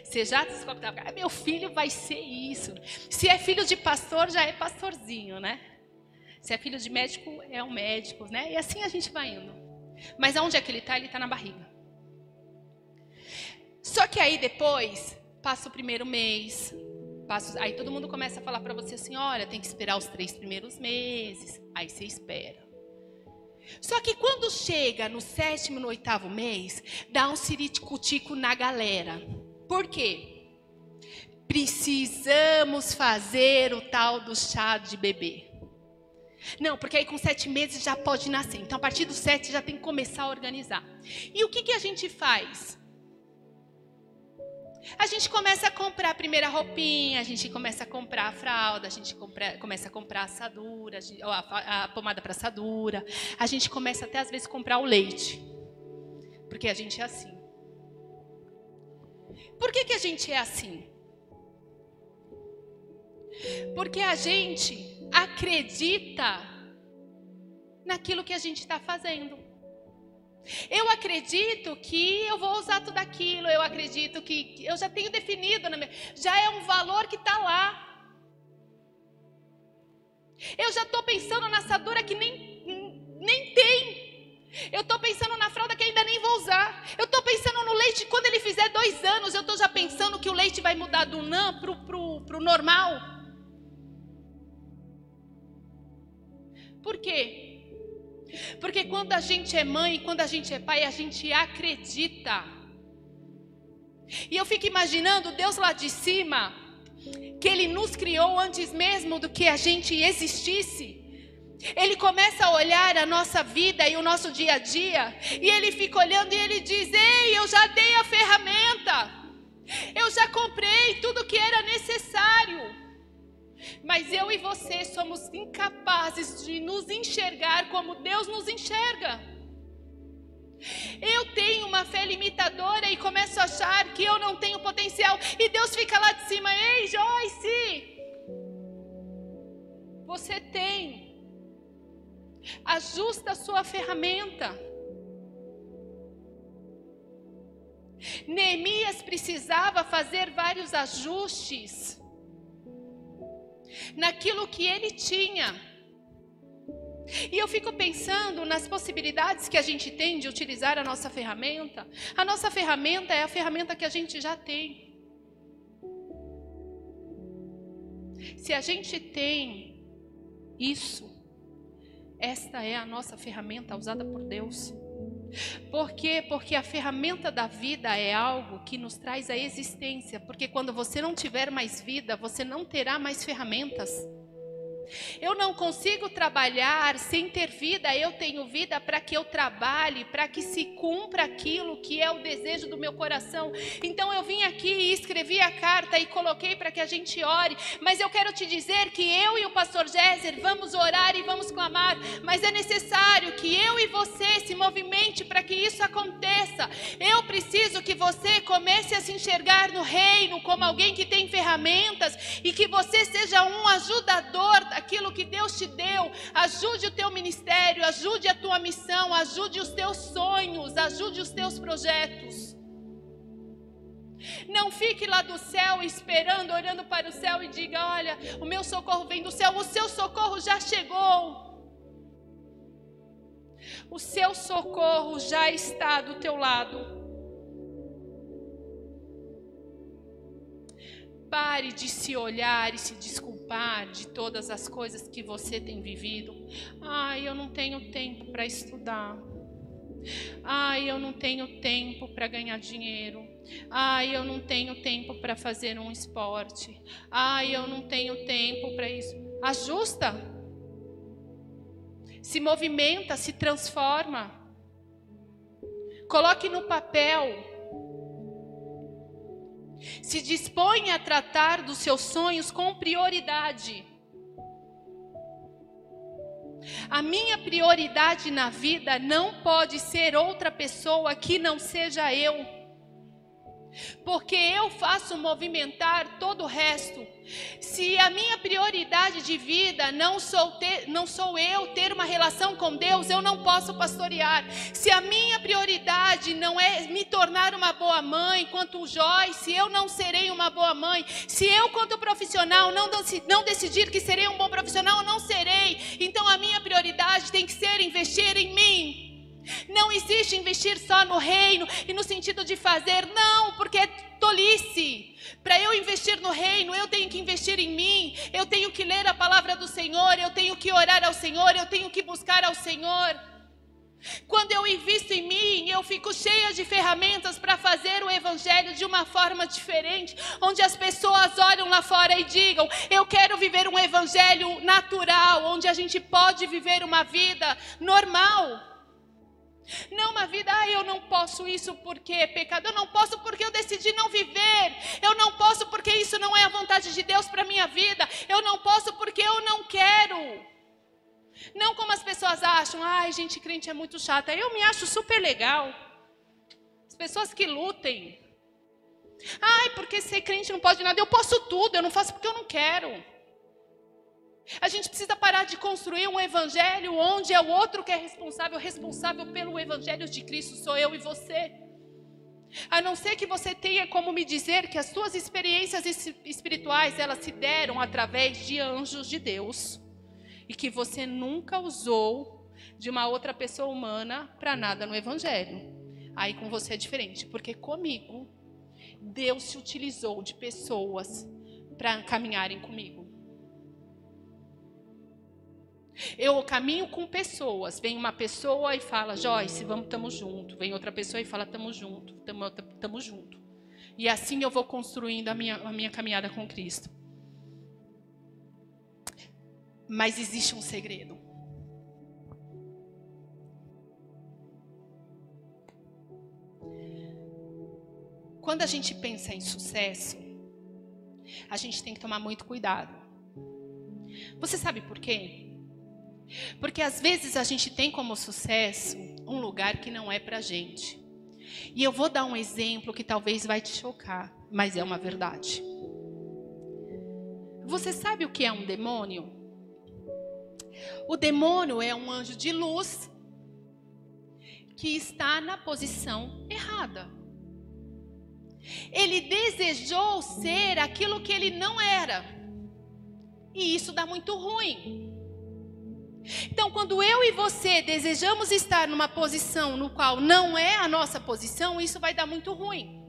Você já descobre, ah, meu filho vai ser isso. Se é filho de pastor, já é pastorzinho, né? Se é filho de médico, é um médico, né? E assim a gente vai indo. Mas aonde é que ele está? Ele está na barriga. Só que aí depois, passa o primeiro mês, passa, aí todo mundo começa a falar para você assim, olha, tem que esperar os três primeiros meses. Aí você espera. Só que quando chega no sétimo, no oitavo mês, dá um siricutico na galera. Por quê? Precisamos fazer o tal do chá de bebê. Não, porque aí com sete meses já pode nascer. Então, a partir dos sete já tem que começar a organizar. E o que, que a gente faz? A gente começa a comprar a primeira roupinha, a gente começa a comprar a fralda, a gente compra, começa a comprar a assadura, a, a, a pomada para assadura, a gente começa até às vezes a comprar o leite. Porque a gente é assim. Por que, que a gente é assim? Porque a gente acredita naquilo que a gente está fazendo. Eu acredito que eu vou usar tudo aquilo, eu acredito que eu já tenho definido, minha, já é um valor que está lá. Eu já estou pensando na assadura que nem, nem tem. Eu estou pensando na fralda que ainda nem vou usar. Eu estou pensando no leite quando ele fizer dois anos. Eu estou já pensando que o leite vai mudar do NAN para o normal. Por quê? Porque quando a gente é mãe, quando a gente é pai, a gente acredita. E eu fico imaginando Deus lá de cima, que Ele nos criou antes mesmo do que a gente existisse. Ele começa a olhar a nossa vida e o nosso dia a dia, e ele fica olhando e ele diz: Ei, eu já dei a ferramenta, eu já comprei tudo que era necessário. Mas eu e você somos incapazes de nos enxergar como Deus nos enxerga. Eu tenho uma fé limitadora e começo a achar que eu não tenho potencial, e Deus fica lá de cima: Ei, Joyce, você tem. Ajusta a sua ferramenta. Neemias precisava fazer vários ajustes naquilo que ele tinha. E eu fico pensando nas possibilidades que a gente tem de utilizar a nossa ferramenta. A nossa ferramenta é a ferramenta que a gente já tem. Se a gente tem isso, esta é a nossa ferramenta usada por Deus. Por quê? Porque a ferramenta da vida é algo que nos traz a existência. Porque quando você não tiver mais vida, você não terá mais ferramentas. Eu não consigo trabalhar sem ter vida, eu tenho vida para que eu trabalhe, para que se cumpra aquilo que é o desejo do meu coração. Então eu vim aqui e escrevi a carta e coloquei para que a gente ore, mas eu quero te dizer que eu e o pastor Jézer vamos orar e vamos clamar, mas é necessário que eu e você se movimente para que isso aconteça. Eu preciso que você comece a se enxergar no reino como alguém que tem ferramentas e que você seja um ajudador aquilo que Deus te deu. Ajude o teu ministério, ajude a tua missão, ajude os teus sonhos, ajude os teus projetos. Não fique lá do céu esperando, olhando para o céu e diga: Olha, o meu socorro vem do céu, o seu socorro já chegou. O seu socorro já está do teu lado. Pare de se olhar e se desculpar de todas as coisas que você tem vivido. Ai, eu não tenho tempo para estudar. Ai, eu não tenho tempo para ganhar dinheiro. Ai, eu não tenho tempo para fazer um esporte. Ai, eu não tenho tempo para isso. Ajusta. Se movimenta, se transforma. Coloque no papel. Se dispõe a tratar dos seus sonhos com prioridade. A minha prioridade na vida não pode ser outra pessoa que não seja eu porque eu faço movimentar todo o resto. Se a minha prioridade de vida não sou, ter, não sou eu ter uma relação com Deus, eu não posso pastorear. Se a minha prioridade não é me tornar uma boa mãe, quanto Joyce, eu não serei uma boa mãe. Se eu, quanto profissional, não, não decidir que serei um bom profissional, eu não serei. Então a minha prioridade tem que ser investir em mim. Não existe investir só no reino e no sentido de fazer, não, porque é tolice. Para eu investir no reino, eu tenho que investir em mim, eu tenho que ler a palavra do Senhor, eu tenho que orar ao Senhor, eu tenho que buscar ao Senhor. Quando eu invisto em mim, eu fico cheia de ferramentas para fazer o evangelho de uma forma diferente, onde as pessoas olham lá fora e digam: Eu quero viver um evangelho natural, onde a gente pode viver uma vida normal. Não uma vida, ah, eu não posso isso porque é pecado, eu não posso porque eu decidi não viver, eu não posso porque isso não é a vontade de Deus para minha vida, eu não posso porque eu não quero. Não como as pessoas acham, ai, gente, crente é muito chata. Eu me acho super legal. As pessoas que lutem. Ai, porque ser crente não pode nada. Eu posso tudo, eu não faço porque eu não quero. A gente precisa parar de construir um evangelho onde é o outro que é responsável, responsável pelo evangelho de Cristo sou eu e você. A não ser que você tenha como me dizer que as suas experiências espirituais elas se deram através de anjos de Deus e que você nunca usou de uma outra pessoa humana para nada no evangelho. Aí com você é diferente, porque comigo Deus se utilizou de pessoas para caminharem comigo. Eu caminho com pessoas. Vem uma pessoa e fala, Joyce, vamos, estamos junto. Vem outra pessoa e fala, estamos junto, estamos junto. E assim eu vou construindo a minha, a minha caminhada com Cristo. Mas existe um segredo. Quando a gente pensa em sucesso, a gente tem que tomar muito cuidado. Você sabe por quê? Porque às vezes a gente tem como sucesso um lugar que não é para gente. E eu vou dar um exemplo que talvez vai te chocar, mas é uma verdade. Você sabe o que é um demônio? O demônio é um anjo de luz que está na posição errada. Ele desejou ser aquilo que ele não era. E isso dá muito ruim. Então, quando eu e você desejamos estar numa posição no qual não é a nossa posição, isso vai dar muito ruim.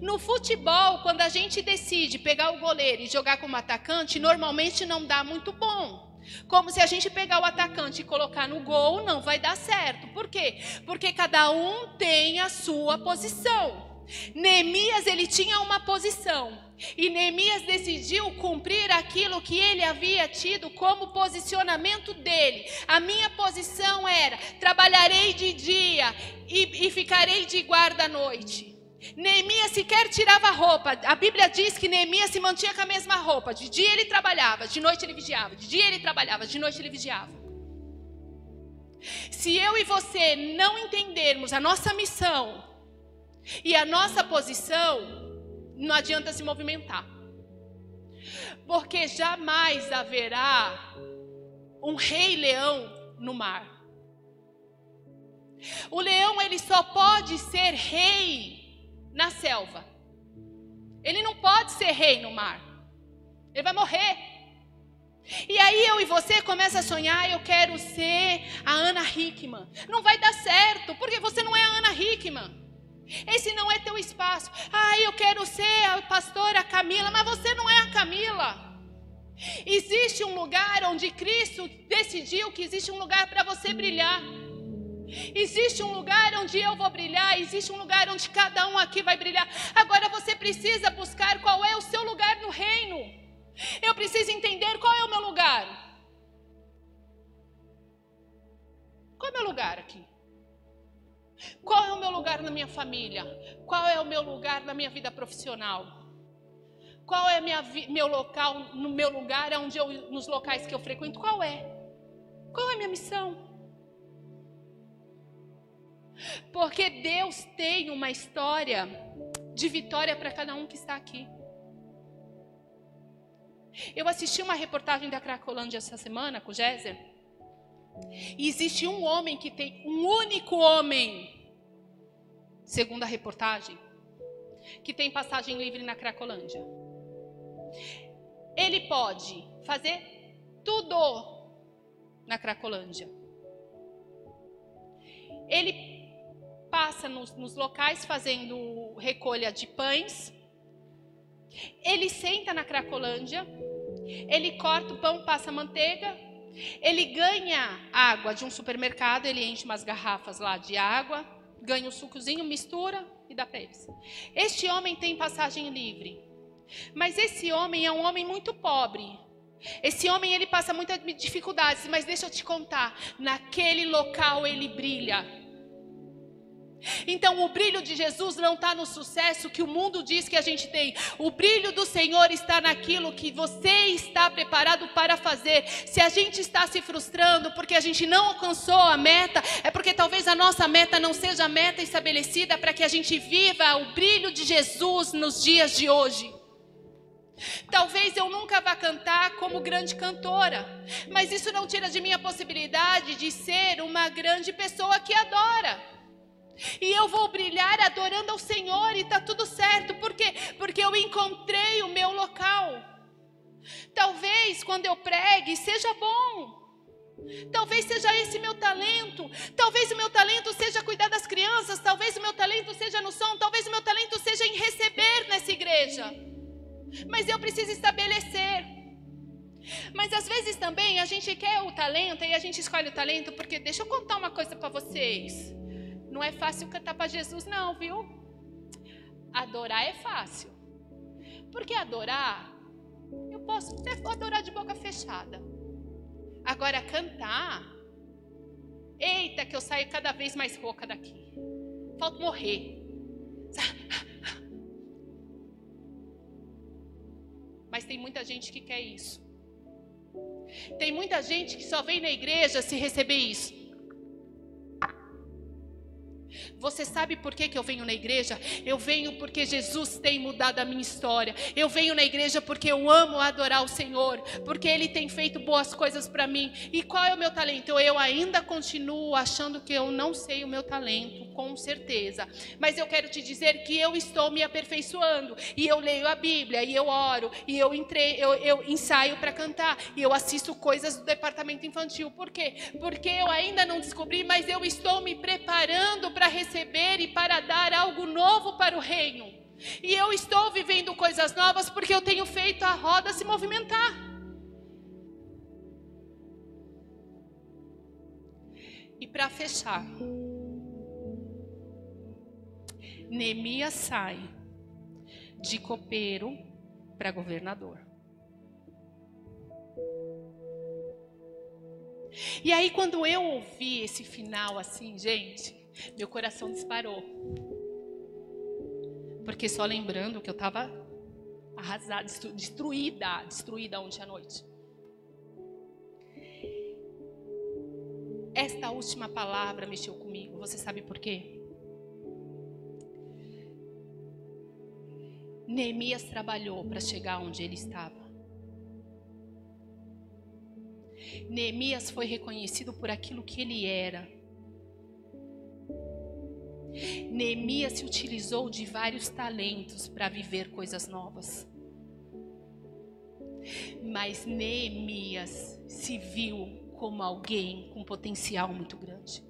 No futebol, quando a gente decide pegar o goleiro e jogar como atacante, normalmente não dá muito bom. Como se a gente pegar o atacante e colocar no gol, não vai dar certo. Por quê? Porque cada um tem a sua posição. Neemias ele tinha uma posição e Neemias decidiu cumprir aquilo que ele havia tido como posicionamento dele. A minha posição era: trabalharei de dia e, e ficarei de guarda à noite. Neemias sequer tirava roupa. A Bíblia diz que Neemias se mantinha com a mesma roupa. De dia ele trabalhava, de noite ele vigiava. De dia ele trabalhava, de noite ele vigiava. Se eu e você não entendermos a nossa missão, e a nossa posição não adianta se movimentar. Porque jamais haverá um rei leão no mar. O leão ele só pode ser rei na selva. Ele não pode ser rei no mar. Ele vai morrer. E aí eu e você começa a sonhar, eu quero ser a Ana Hickman. Não vai dar certo, porque você não é a Ana Hickman. Esse não é teu espaço. Ah, eu quero ser a pastora Camila, mas você não é a Camila. Existe um lugar onde Cristo decidiu que existe um lugar para você brilhar. Existe um lugar onde eu vou brilhar, existe um lugar onde cada um aqui vai brilhar. Agora você precisa buscar qual é o seu lugar no reino. Eu preciso entender qual é o meu lugar. Qual é o meu lugar aqui? Qual é o meu lugar na minha família? Qual é o meu lugar na minha vida profissional? Qual é minha, meu local, no meu lugar, onde eu, nos locais que eu frequento? Qual é? Qual é a minha missão? Porque Deus tem uma história de vitória para cada um que está aqui. Eu assisti uma reportagem da Cracolândia essa semana com o Géser. E existe um homem que tem um único homem, segundo a reportagem, que tem passagem livre na Cracolândia. Ele pode fazer tudo na Cracolândia. Ele passa nos, nos locais fazendo recolha de pães. Ele senta na Cracolândia. Ele corta o pão, passa manteiga. Ele ganha água de um supermercado. Ele enche umas garrafas lá de água. Ganha um sucozinho, mistura e dá para eles. Este homem tem passagem livre. Mas esse homem é um homem muito pobre. Esse homem ele passa muitas dificuldades, mas deixa eu te contar, naquele local ele brilha. Então, o brilho de Jesus não está no sucesso que o mundo diz que a gente tem. O brilho do Senhor está naquilo que você está preparado para fazer. Se a gente está se frustrando porque a gente não alcançou a meta, é porque talvez a nossa meta não seja a meta estabelecida para que a gente viva o brilho de Jesus nos dias de hoje. Talvez eu nunca vá cantar como grande cantora, mas isso não tira de mim a possibilidade de ser uma grande pessoa que adora. E eu vou brilhar adorando ao Senhor e está tudo certo. Por quê? Porque eu encontrei o meu local. Talvez quando eu pregue seja bom. Talvez seja esse meu talento. Talvez o meu talento seja cuidar das crianças. Talvez o meu talento seja no som. Talvez o meu talento seja em receber nessa igreja. Mas eu preciso estabelecer. Mas às vezes também a gente quer o talento e a gente escolhe o talento porque deixa eu contar uma coisa para vocês. Não é fácil cantar para Jesus, não, viu? Adorar é fácil. Porque adorar, eu posso até adorar de boca fechada. Agora, cantar, eita, que eu saio cada vez mais rouca daqui. Falta morrer. Mas tem muita gente que quer isso. Tem muita gente que só vem na igreja se receber isso. Você sabe por que, que eu venho na igreja? Eu venho porque Jesus tem mudado a minha história. Eu venho na igreja porque eu amo adorar o Senhor, porque Ele tem feito boas coisas para mim. E qual é o meu talento? Eu ainda continuo achando que eu não sei o meu talento, com certeza. Mas eu quero te dizer que eu estou me aperfeiçoando. E eu leio a Bíblia, e eu oro, e eu, entrei, eu, eu ensaio para cantar, e eu assisto coisas do departamento infantil. Por quê? Porque eu ainda não descobri, mas eu estou me preparando para receber e para dar algo novo para o reino. E eu estou vivendo coisas novas porque eu tenho feito a roda se movimentar. E para fechar, Neemias sai de copeiro para governador. E aí, quando eu ouvi esse final assim, gente, meu coração disparou. Porque só lembrando que eu estava arrasada, destruída, destruída ontem à noite. Esta última palavra mexeu comigo. Você sabe por quê? Neemias trabalhou para chegar onde ele estava. Neemias foi reconhecido por aquilo que ele era. Neemias se utilizou de vários talentos para viver coisas novas. Mas Neemias se viu como alguém com potencial muito grande.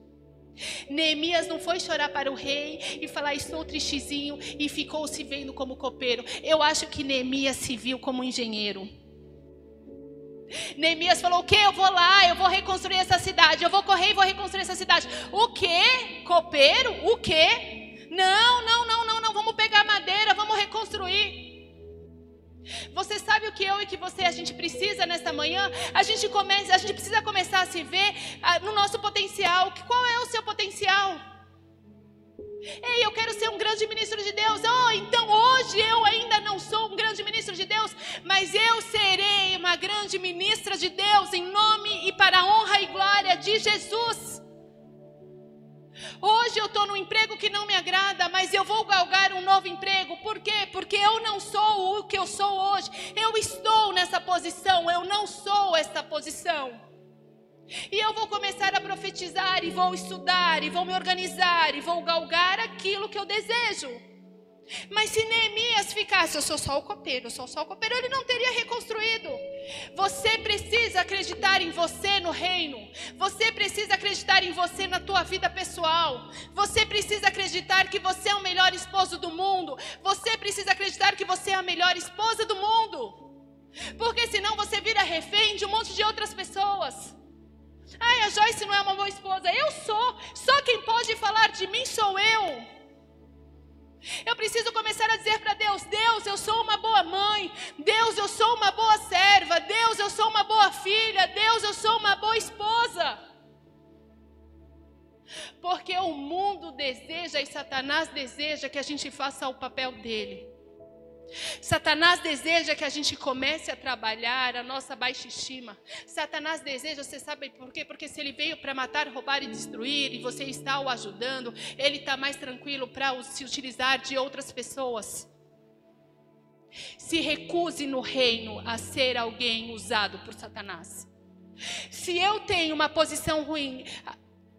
Neemias não foi chorar para o rei e falar estou tristezinho e ficou se vendo como copeiro. Eu acho que Neemias se viu como engenheiro. Neemias falou: O que? Eu vou lá, eu vou reconstruir essa cidade. Eu vou correr e vou reconstruir essa cidade. O que? Copeiro? O que? Não, não, não, não, não. Vamos pegar madeira, vamos reconstruir. Você sabe o que eu e que você a gente precisa nesta manhã? A gente começa, a gente precisa começar a se ver ah, no nosso potencial. Qual é o seu potencial? Ei, eu quero ser um grande ministro de Deus. Oh, então hoje eu ainda não sou um grande ministro de Deus, mas eu serei uma grande ministra de Deus em nome e para a honra e glória de Jesus. Hoje eu estou num emprego que não me agrada, mas eu vou galgar um novo emprego. Por quê? Porque eu não sou o que eu sou hoje. Eu estou nessa posição, eu não sou essa posição. E eu vou começar a profetizar, e vou estudar, e vou me organizar, e vou galgar aquilo que eu desejo. Mas se Neemias ficasse, eu sou só o copeiro, eu sou só o copeiro, ele não teria reconstruído. Você precisa acreditar em você no reino. Você precisa acreditar em você na tua vida pessoal. Você precisa acreditar que você é o melhor esposo do mundo. Você precisa acreditar que você é a melhor esposa do mundo. Porque senão você vira refém de um monte de outras pessoas. Ai, a Joyce não é uma boa esposa. Eu sou. Só quem pode falar de mim sou eu. Eu preciso começar a dizer para Deus: Deus, eu sou uma boa mãe. Deus, eu sou uma boa serva. Deus, eu sou uma boa filha. Deus, eu sou uma boa esposa. Porque o mundo deseja e Satanás deseja que a gente faça o papel dele. Satanás deseja que a gente comece a trabalhar a nossa baixa estima. Satanás deseja, você sabe por quê? Porque se ele veio para matar, roubar e destruir, e você está o ajudando, ele está mais tranquilo para se utilizar de outras pessoas. Se recuse no reino a ser alguém usado por Satanás. Se eu tenho uma posição ruim,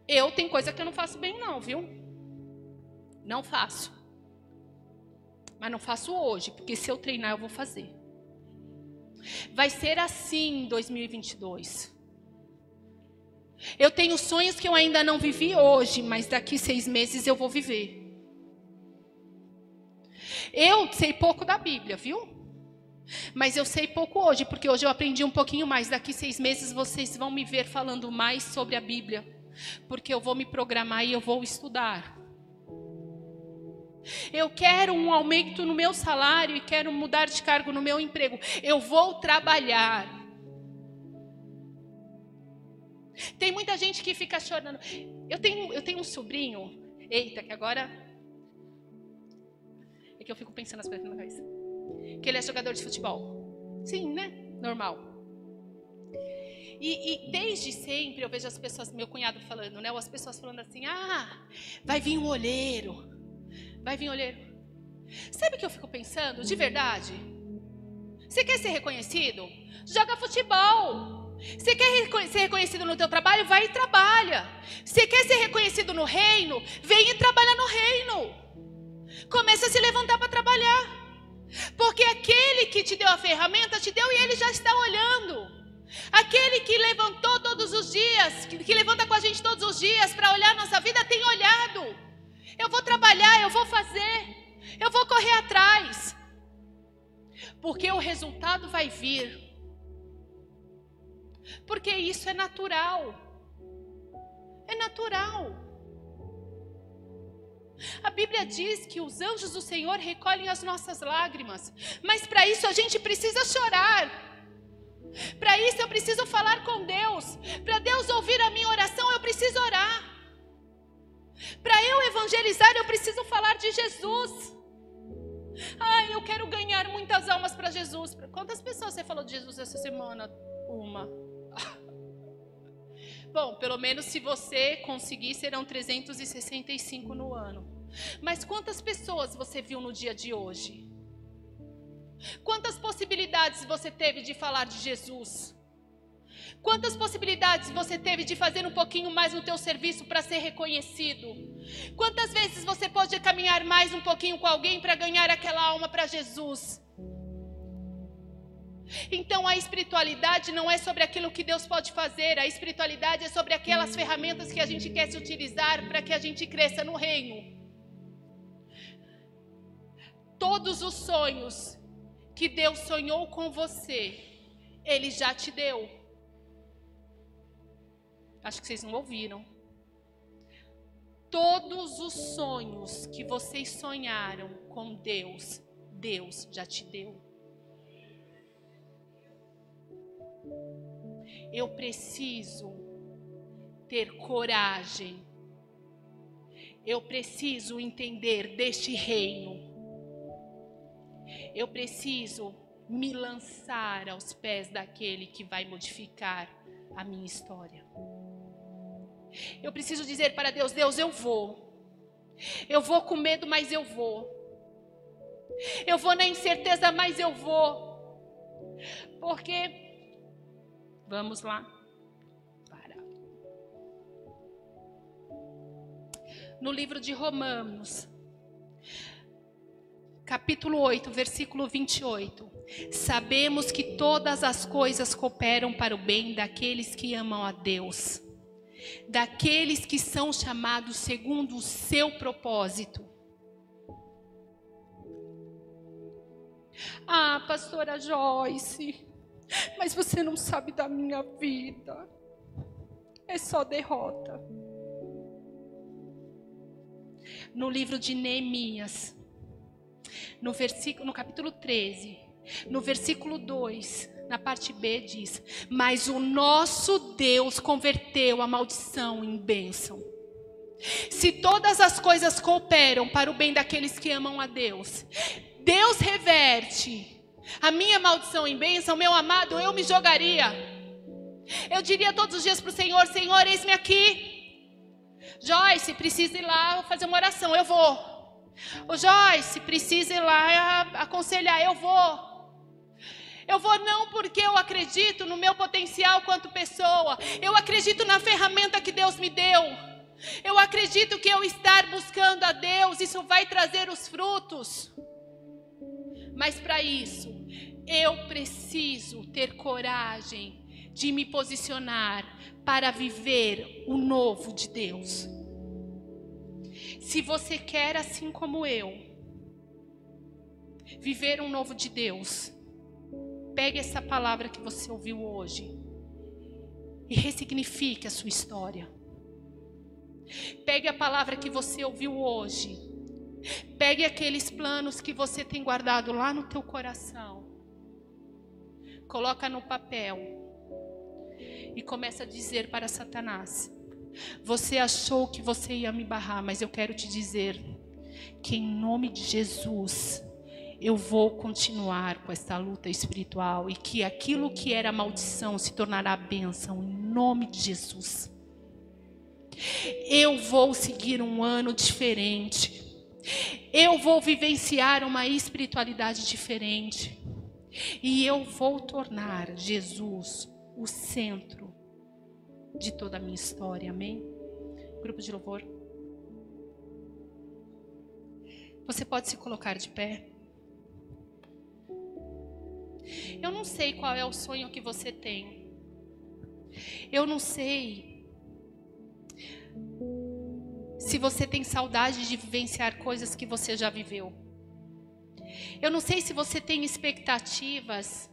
eu tenho coisa que eu não faço bem, não, viu? Não faço. Mas não faço hoje, porque se eu treinar eu vou fazer. Vai ser assim em 2022. Eu tenho sonhos que eu ainda não vivi hoje, mas daqui seis meses eu vou viver. Eu sei pouco da Bíblia, viu? Mas eu sei pouco hoje, porque hoje eu aprendi um pouquinho mais. Daqui seis meses vocês vão me ver falando mais sobre a Bíblia, porque eu vou me programar e eu vou estudar. Eu quero um aumento no meu salário e quero mudar de cargo no meu emprego. Eu vou trabalhar. Tem muita gente que fica chorando. Eu tenho, eu tenho um sobrinho. Eita, que agora. É que eu fico pensando as coisas na cabeça. Que ele é jogador de futebol. Sim, né? Normal. E, e, desde sempre eu vejo as pessoas, meu cunhado falando, né? Ou as pessoas falando assim: ah, vai vir um olheiro Vai vir olheiro. Sabe o que eu fico pensando? De verdade? Você quer ser reconhecido? Joga futebol. Você quer ser reconhecido no teu trabalho? Vai e trabalha. Você quer ser reconhecido no reino? Vem e trabalha no reino. Começa a se levantar para trabalhar. Porque aquele que te deu a ferramenta, te deu e ele já está olhando. Aquele que levantou todos os dias, que, que levanta com a gente todos os dias para olhar nossa vida, tem olhado. Eu vou trabalhar, eu vou fazer, eu vou correr atrás. Porque o resultado vai vir. Porque isso é natural. É natural. A Bíblia diz que os anjos do Senhor recolhem as nossas lágrimas, mas para isso a gente precisa chorar. Para isso eu preciso falar com Deus. Para Deus ouvir a minha oração, eu preciso orar. Para eu evangelizar, eu preciso falar de Jesus. Ai, eu quero ganhar muitas almas para Jesus. Quantas pessoas você falou de Jesus essa semana? Uma. Bom, pelo menos se você conseguir, serão 365 no ano. Mas quantas pessoas você viu no dia de hoje? Quantas possibilidades você teve de falar de Jesus? Quantas possibilidades você teve de fazer um pouquinho mais no teu serviço para ser reconhecido? Quantas vezes você pode caminhar mais um pouquinho com alguém para ganhar aquela alma para Jesus? Então a espiritualidade não é sobre aquilo que Deus pode fazer, a espiritualidade é sobre aquelas ferramentas que a gente quer se utilizar para que a gente cresça no reino. Todos os sonhos que Deus sonhou com você, Ele já te deu. Acho que vocês não ouviram. Todos os sonhos que vocês sonharam com Deus, Deus já te deu. Eu preciso ter coragem. Eu preciso entender deste reino. Eu preciso me lançar aos pés daquele que vai modificar a minha história. Eu preciso dizer para Deus: Deus, eu vou. Eu vou com medo, mas eu vou. Eu vou na incerteza, mas eu vou. Porque Vamos lá. Para. No livro de Romanos, capítulo 8, versículo 28. Sabemos que todas as coisas cooperam para o bem daqueles que amam a Deus, daqueles que são chamados segundo o seu propósito. Ah, pastora Joyce, mas você não sabe da minha vida. É só derrota. No livro de Neemias, no versículo, no capítulo 13, no versículo 2, na parte B diz: "Mas o nosso Deus converteu a maldição em bênção." Se todas as coisas cooperam para o bem daqueles que amam a Deus, Deus reverte a minha maldição em bênção, meu amado, eu me jogaria. Eu diria todos os dias para o Senhor: Senhor, eis-me aqui. Joyce, precisa ir lá fazer uma oração, eu vou. O Joyce, precisa ir lá aconselhar, eu vou. Eu vou não porque eu acredito no meu potencial quanto pessoa. Eu acredito na ferramenta que Deus me deu. Eu acredito que eu estar buscando a Deus, isso vai trazer os frutos. Mas para isso, eu preciso ter coragem de me posicionar para viver o novo de Deus. Se você quer, assim como eu, viver um novo de Deus, pegue essa palavra que você ouviu hoje e ressignifique a sua história. Pegue a palavra que você ouviu hoje Pegue aqueles planos que você tem guardado lá no teu coração. Coloca no papel. E começa a dizer para Satanás: Você achou que você ia me barrar, mas eu quero te dizer que em nome de Jesus eu vou continuar com esta luta espiritual e que aquilo que era maldição se tornará bênção em nome de Jesus. Eu vou seguir um ano diferente. Eu vou vivenciar uma espiritualidade diferente. E eu vou tornar Jesus o centro de toda a minha história. Amém? Grupo de louvor. Você pode se colocar de pé. Eu não sei qual é o sonho que você tem. Eu não sei se você tem saudade de vivenciar coisas que você já viveu. Eu não sei se você tem expectativas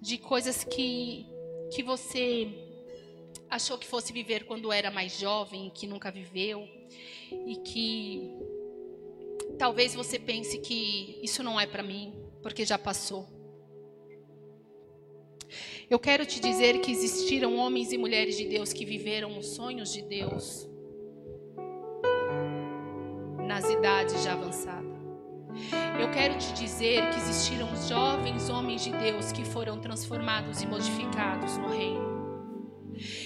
de coisas que, que você achou que fosse viver quando era mais jovem, que nunca viveu, e que talvez você pense que isso não é para mim, porque já passou. Eu quero te dizer que existiram homens e mulheres de Deus que viveram os sonhos de Deus nas idades já avançadas. Eu quero te dizer que existiram jovens homens de Deus que foram transformados e modificados no reino.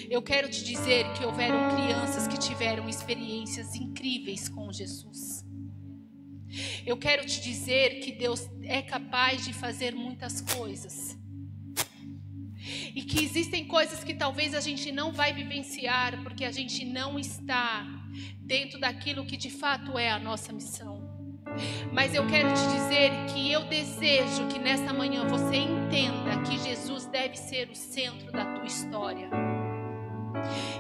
Eu quero te dizer que houveram crianças que tiveram experiências incríveis com Jesus. Eu quero te dizer que Deus é capaz de fazer muitas coisas. E que existem coisas que talvez a gente não vai vivenciar porque a gente não está dentro daquilo que de fato é a nossa missão. Mas eu quero te dizer que eu desejo que nesta manhã você entenda que Jesus deve ser o centro da tua história.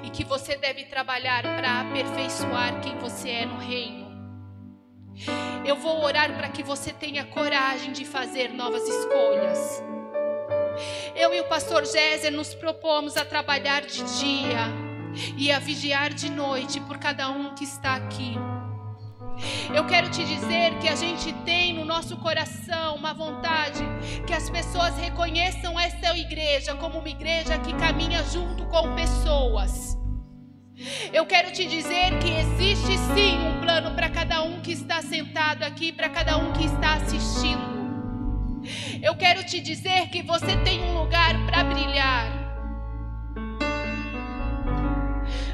E que você deve trabalhar para aperfeiçoar quem você é no reino. Eu vou orar para que você tenha coragem de fazer novas escolhas. Eu e o pastor Géser nos propomos a trabalhar de dia e a vigiar de noite por cada um que está aqui. Eu quero te dizer que a gente tem no nosso coração uma vontade que as pessoas reconheçam esta igreja como uma igreja que caminha junto com pessoas. Eu quero te dizer que existe sim um plano para cada um que está sentado aqui, para cada um que está assistindo. Eu quero te dizer que você tem um lugar para brilhar.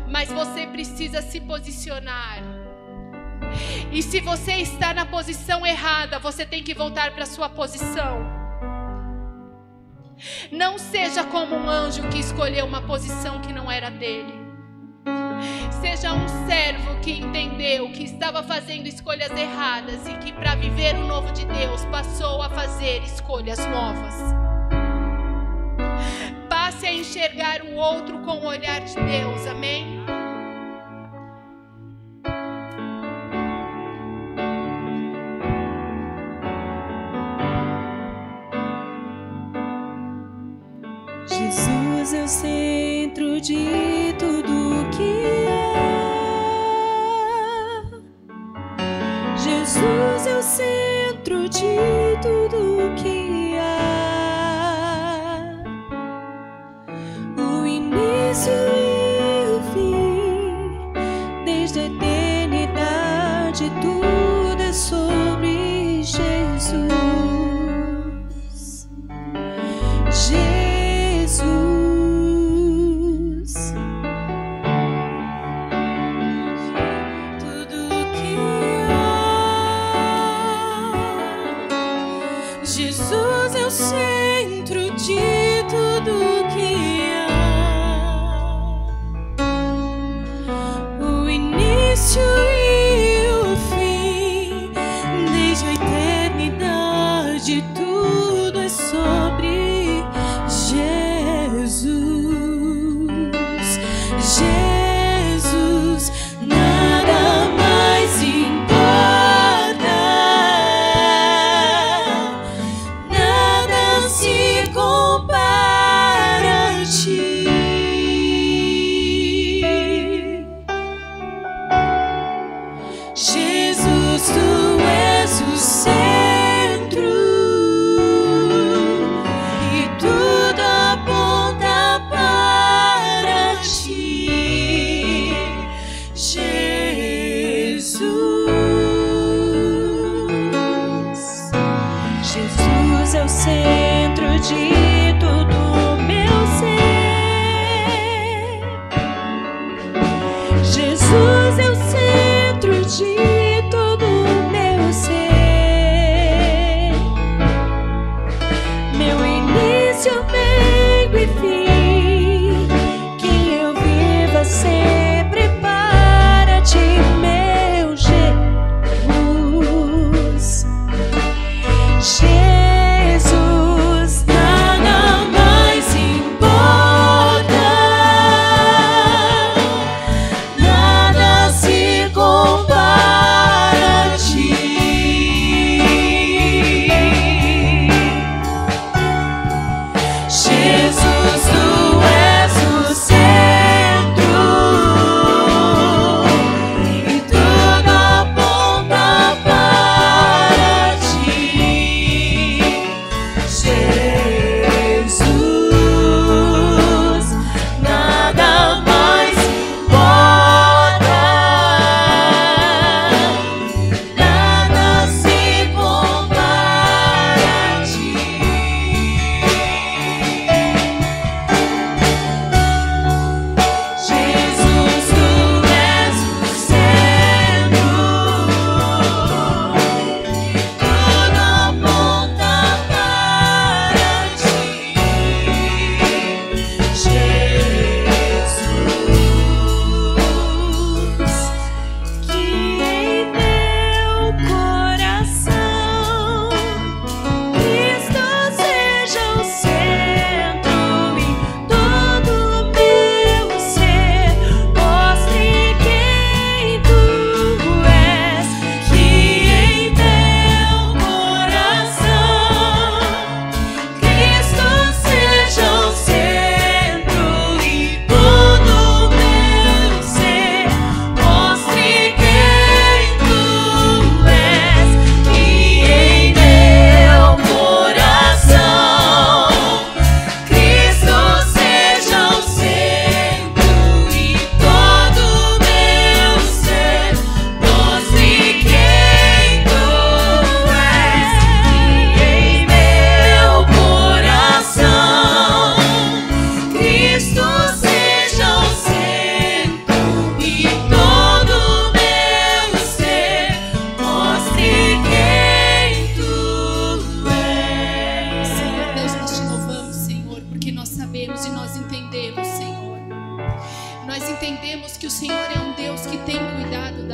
Mas você precisa se posicionar. E se você está na posição errada, você tem que voltar para sua posição. Não seja como um anjo que escolheu uma posição que não era dele. Seja um servo que entendeu que estava fazendo escolhas erradas e que, para viver o novo de Deus, passou a fazer escolhas novas. Passe a enxergar o outro com o olhar de Deus, amém? Jesus é o centro de tudo que é. Jesus é o centro de tudo que há. O início e o fim, desde a eternidade,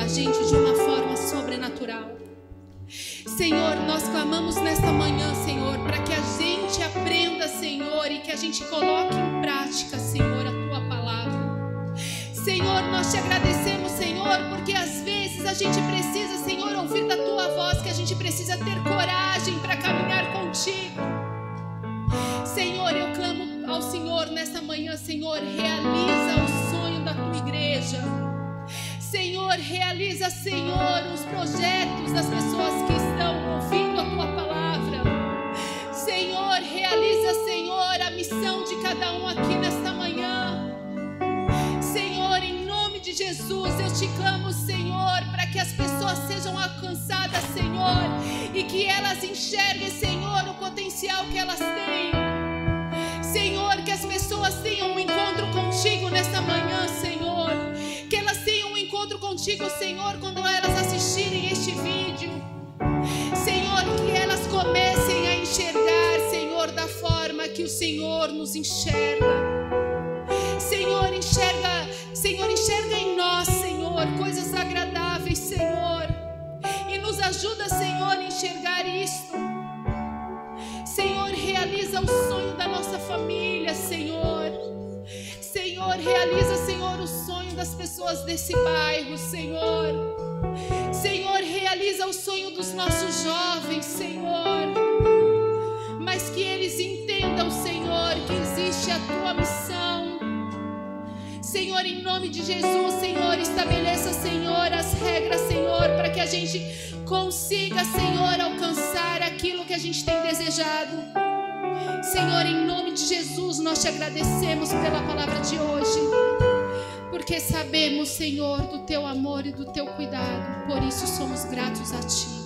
a gente de uma forma sobrenatural. Senhor, nós clamamos nesta manhã, Senhor, para que a gente aprenda, Senhor, e que a gente coloque em prática, Senhor, a tua palavra. Senhor, nós te agradecemos, Senhor, porque às vezes a gente precisa, Senhor, ouvir da tua voz, que a gente precisa ter coragem para caminhar contigo. Senhor, eu clamo ao Senhor nesta manhã, Senhor, realiza o sonho da tua igreja. Senhor, realiza, Senhor, os projetos das pessoas que estão ouvindo a tua palavra. Senhor, realiza, Senhor, a missão de cada um aqui nesta manhã. Senhor, em nome de Jesus, eu te clamo, Senhor, para que as pessoas sejam alcançadas, Senhor, e que elas enxerguem, Senhor, o potencial que elas têm. Senhor, que as pessoas tenham contigo, Senhor, quando elas assistirem este vídeo. Senhor, que elas comecem a enxergar, Senhor, da forma que o Senhor nos enxerga. Senhor, enxerga, Senhor, enxerga em nós, Senhor, coisas agradáveis, Senhor. E nos ajuda, Senhor, a enxergar isto. Senhor, realiza o sonho da nossa família, Senhor. Senhor, realiza, Senhor, o sonho das pessoas desse bairro, Senhor. Senhor, realiza o sonho dos nossos jovens, Senhor. Mas que eles entendam, Senhor, que existe a tua missão. Senhor, em nome de Jesus, Senhor, estabeleça, Senhor, as regras, Senhor, para que a gente consiga, Senhor, alcançar aquilo que a gente tem desejado. Senhor, em nome de Jesus, nós te agradecemos pela palavra de hoje, porque sabemos, Senhor, do teu amor e do teu cuidado, por isso somos gratos a Ti.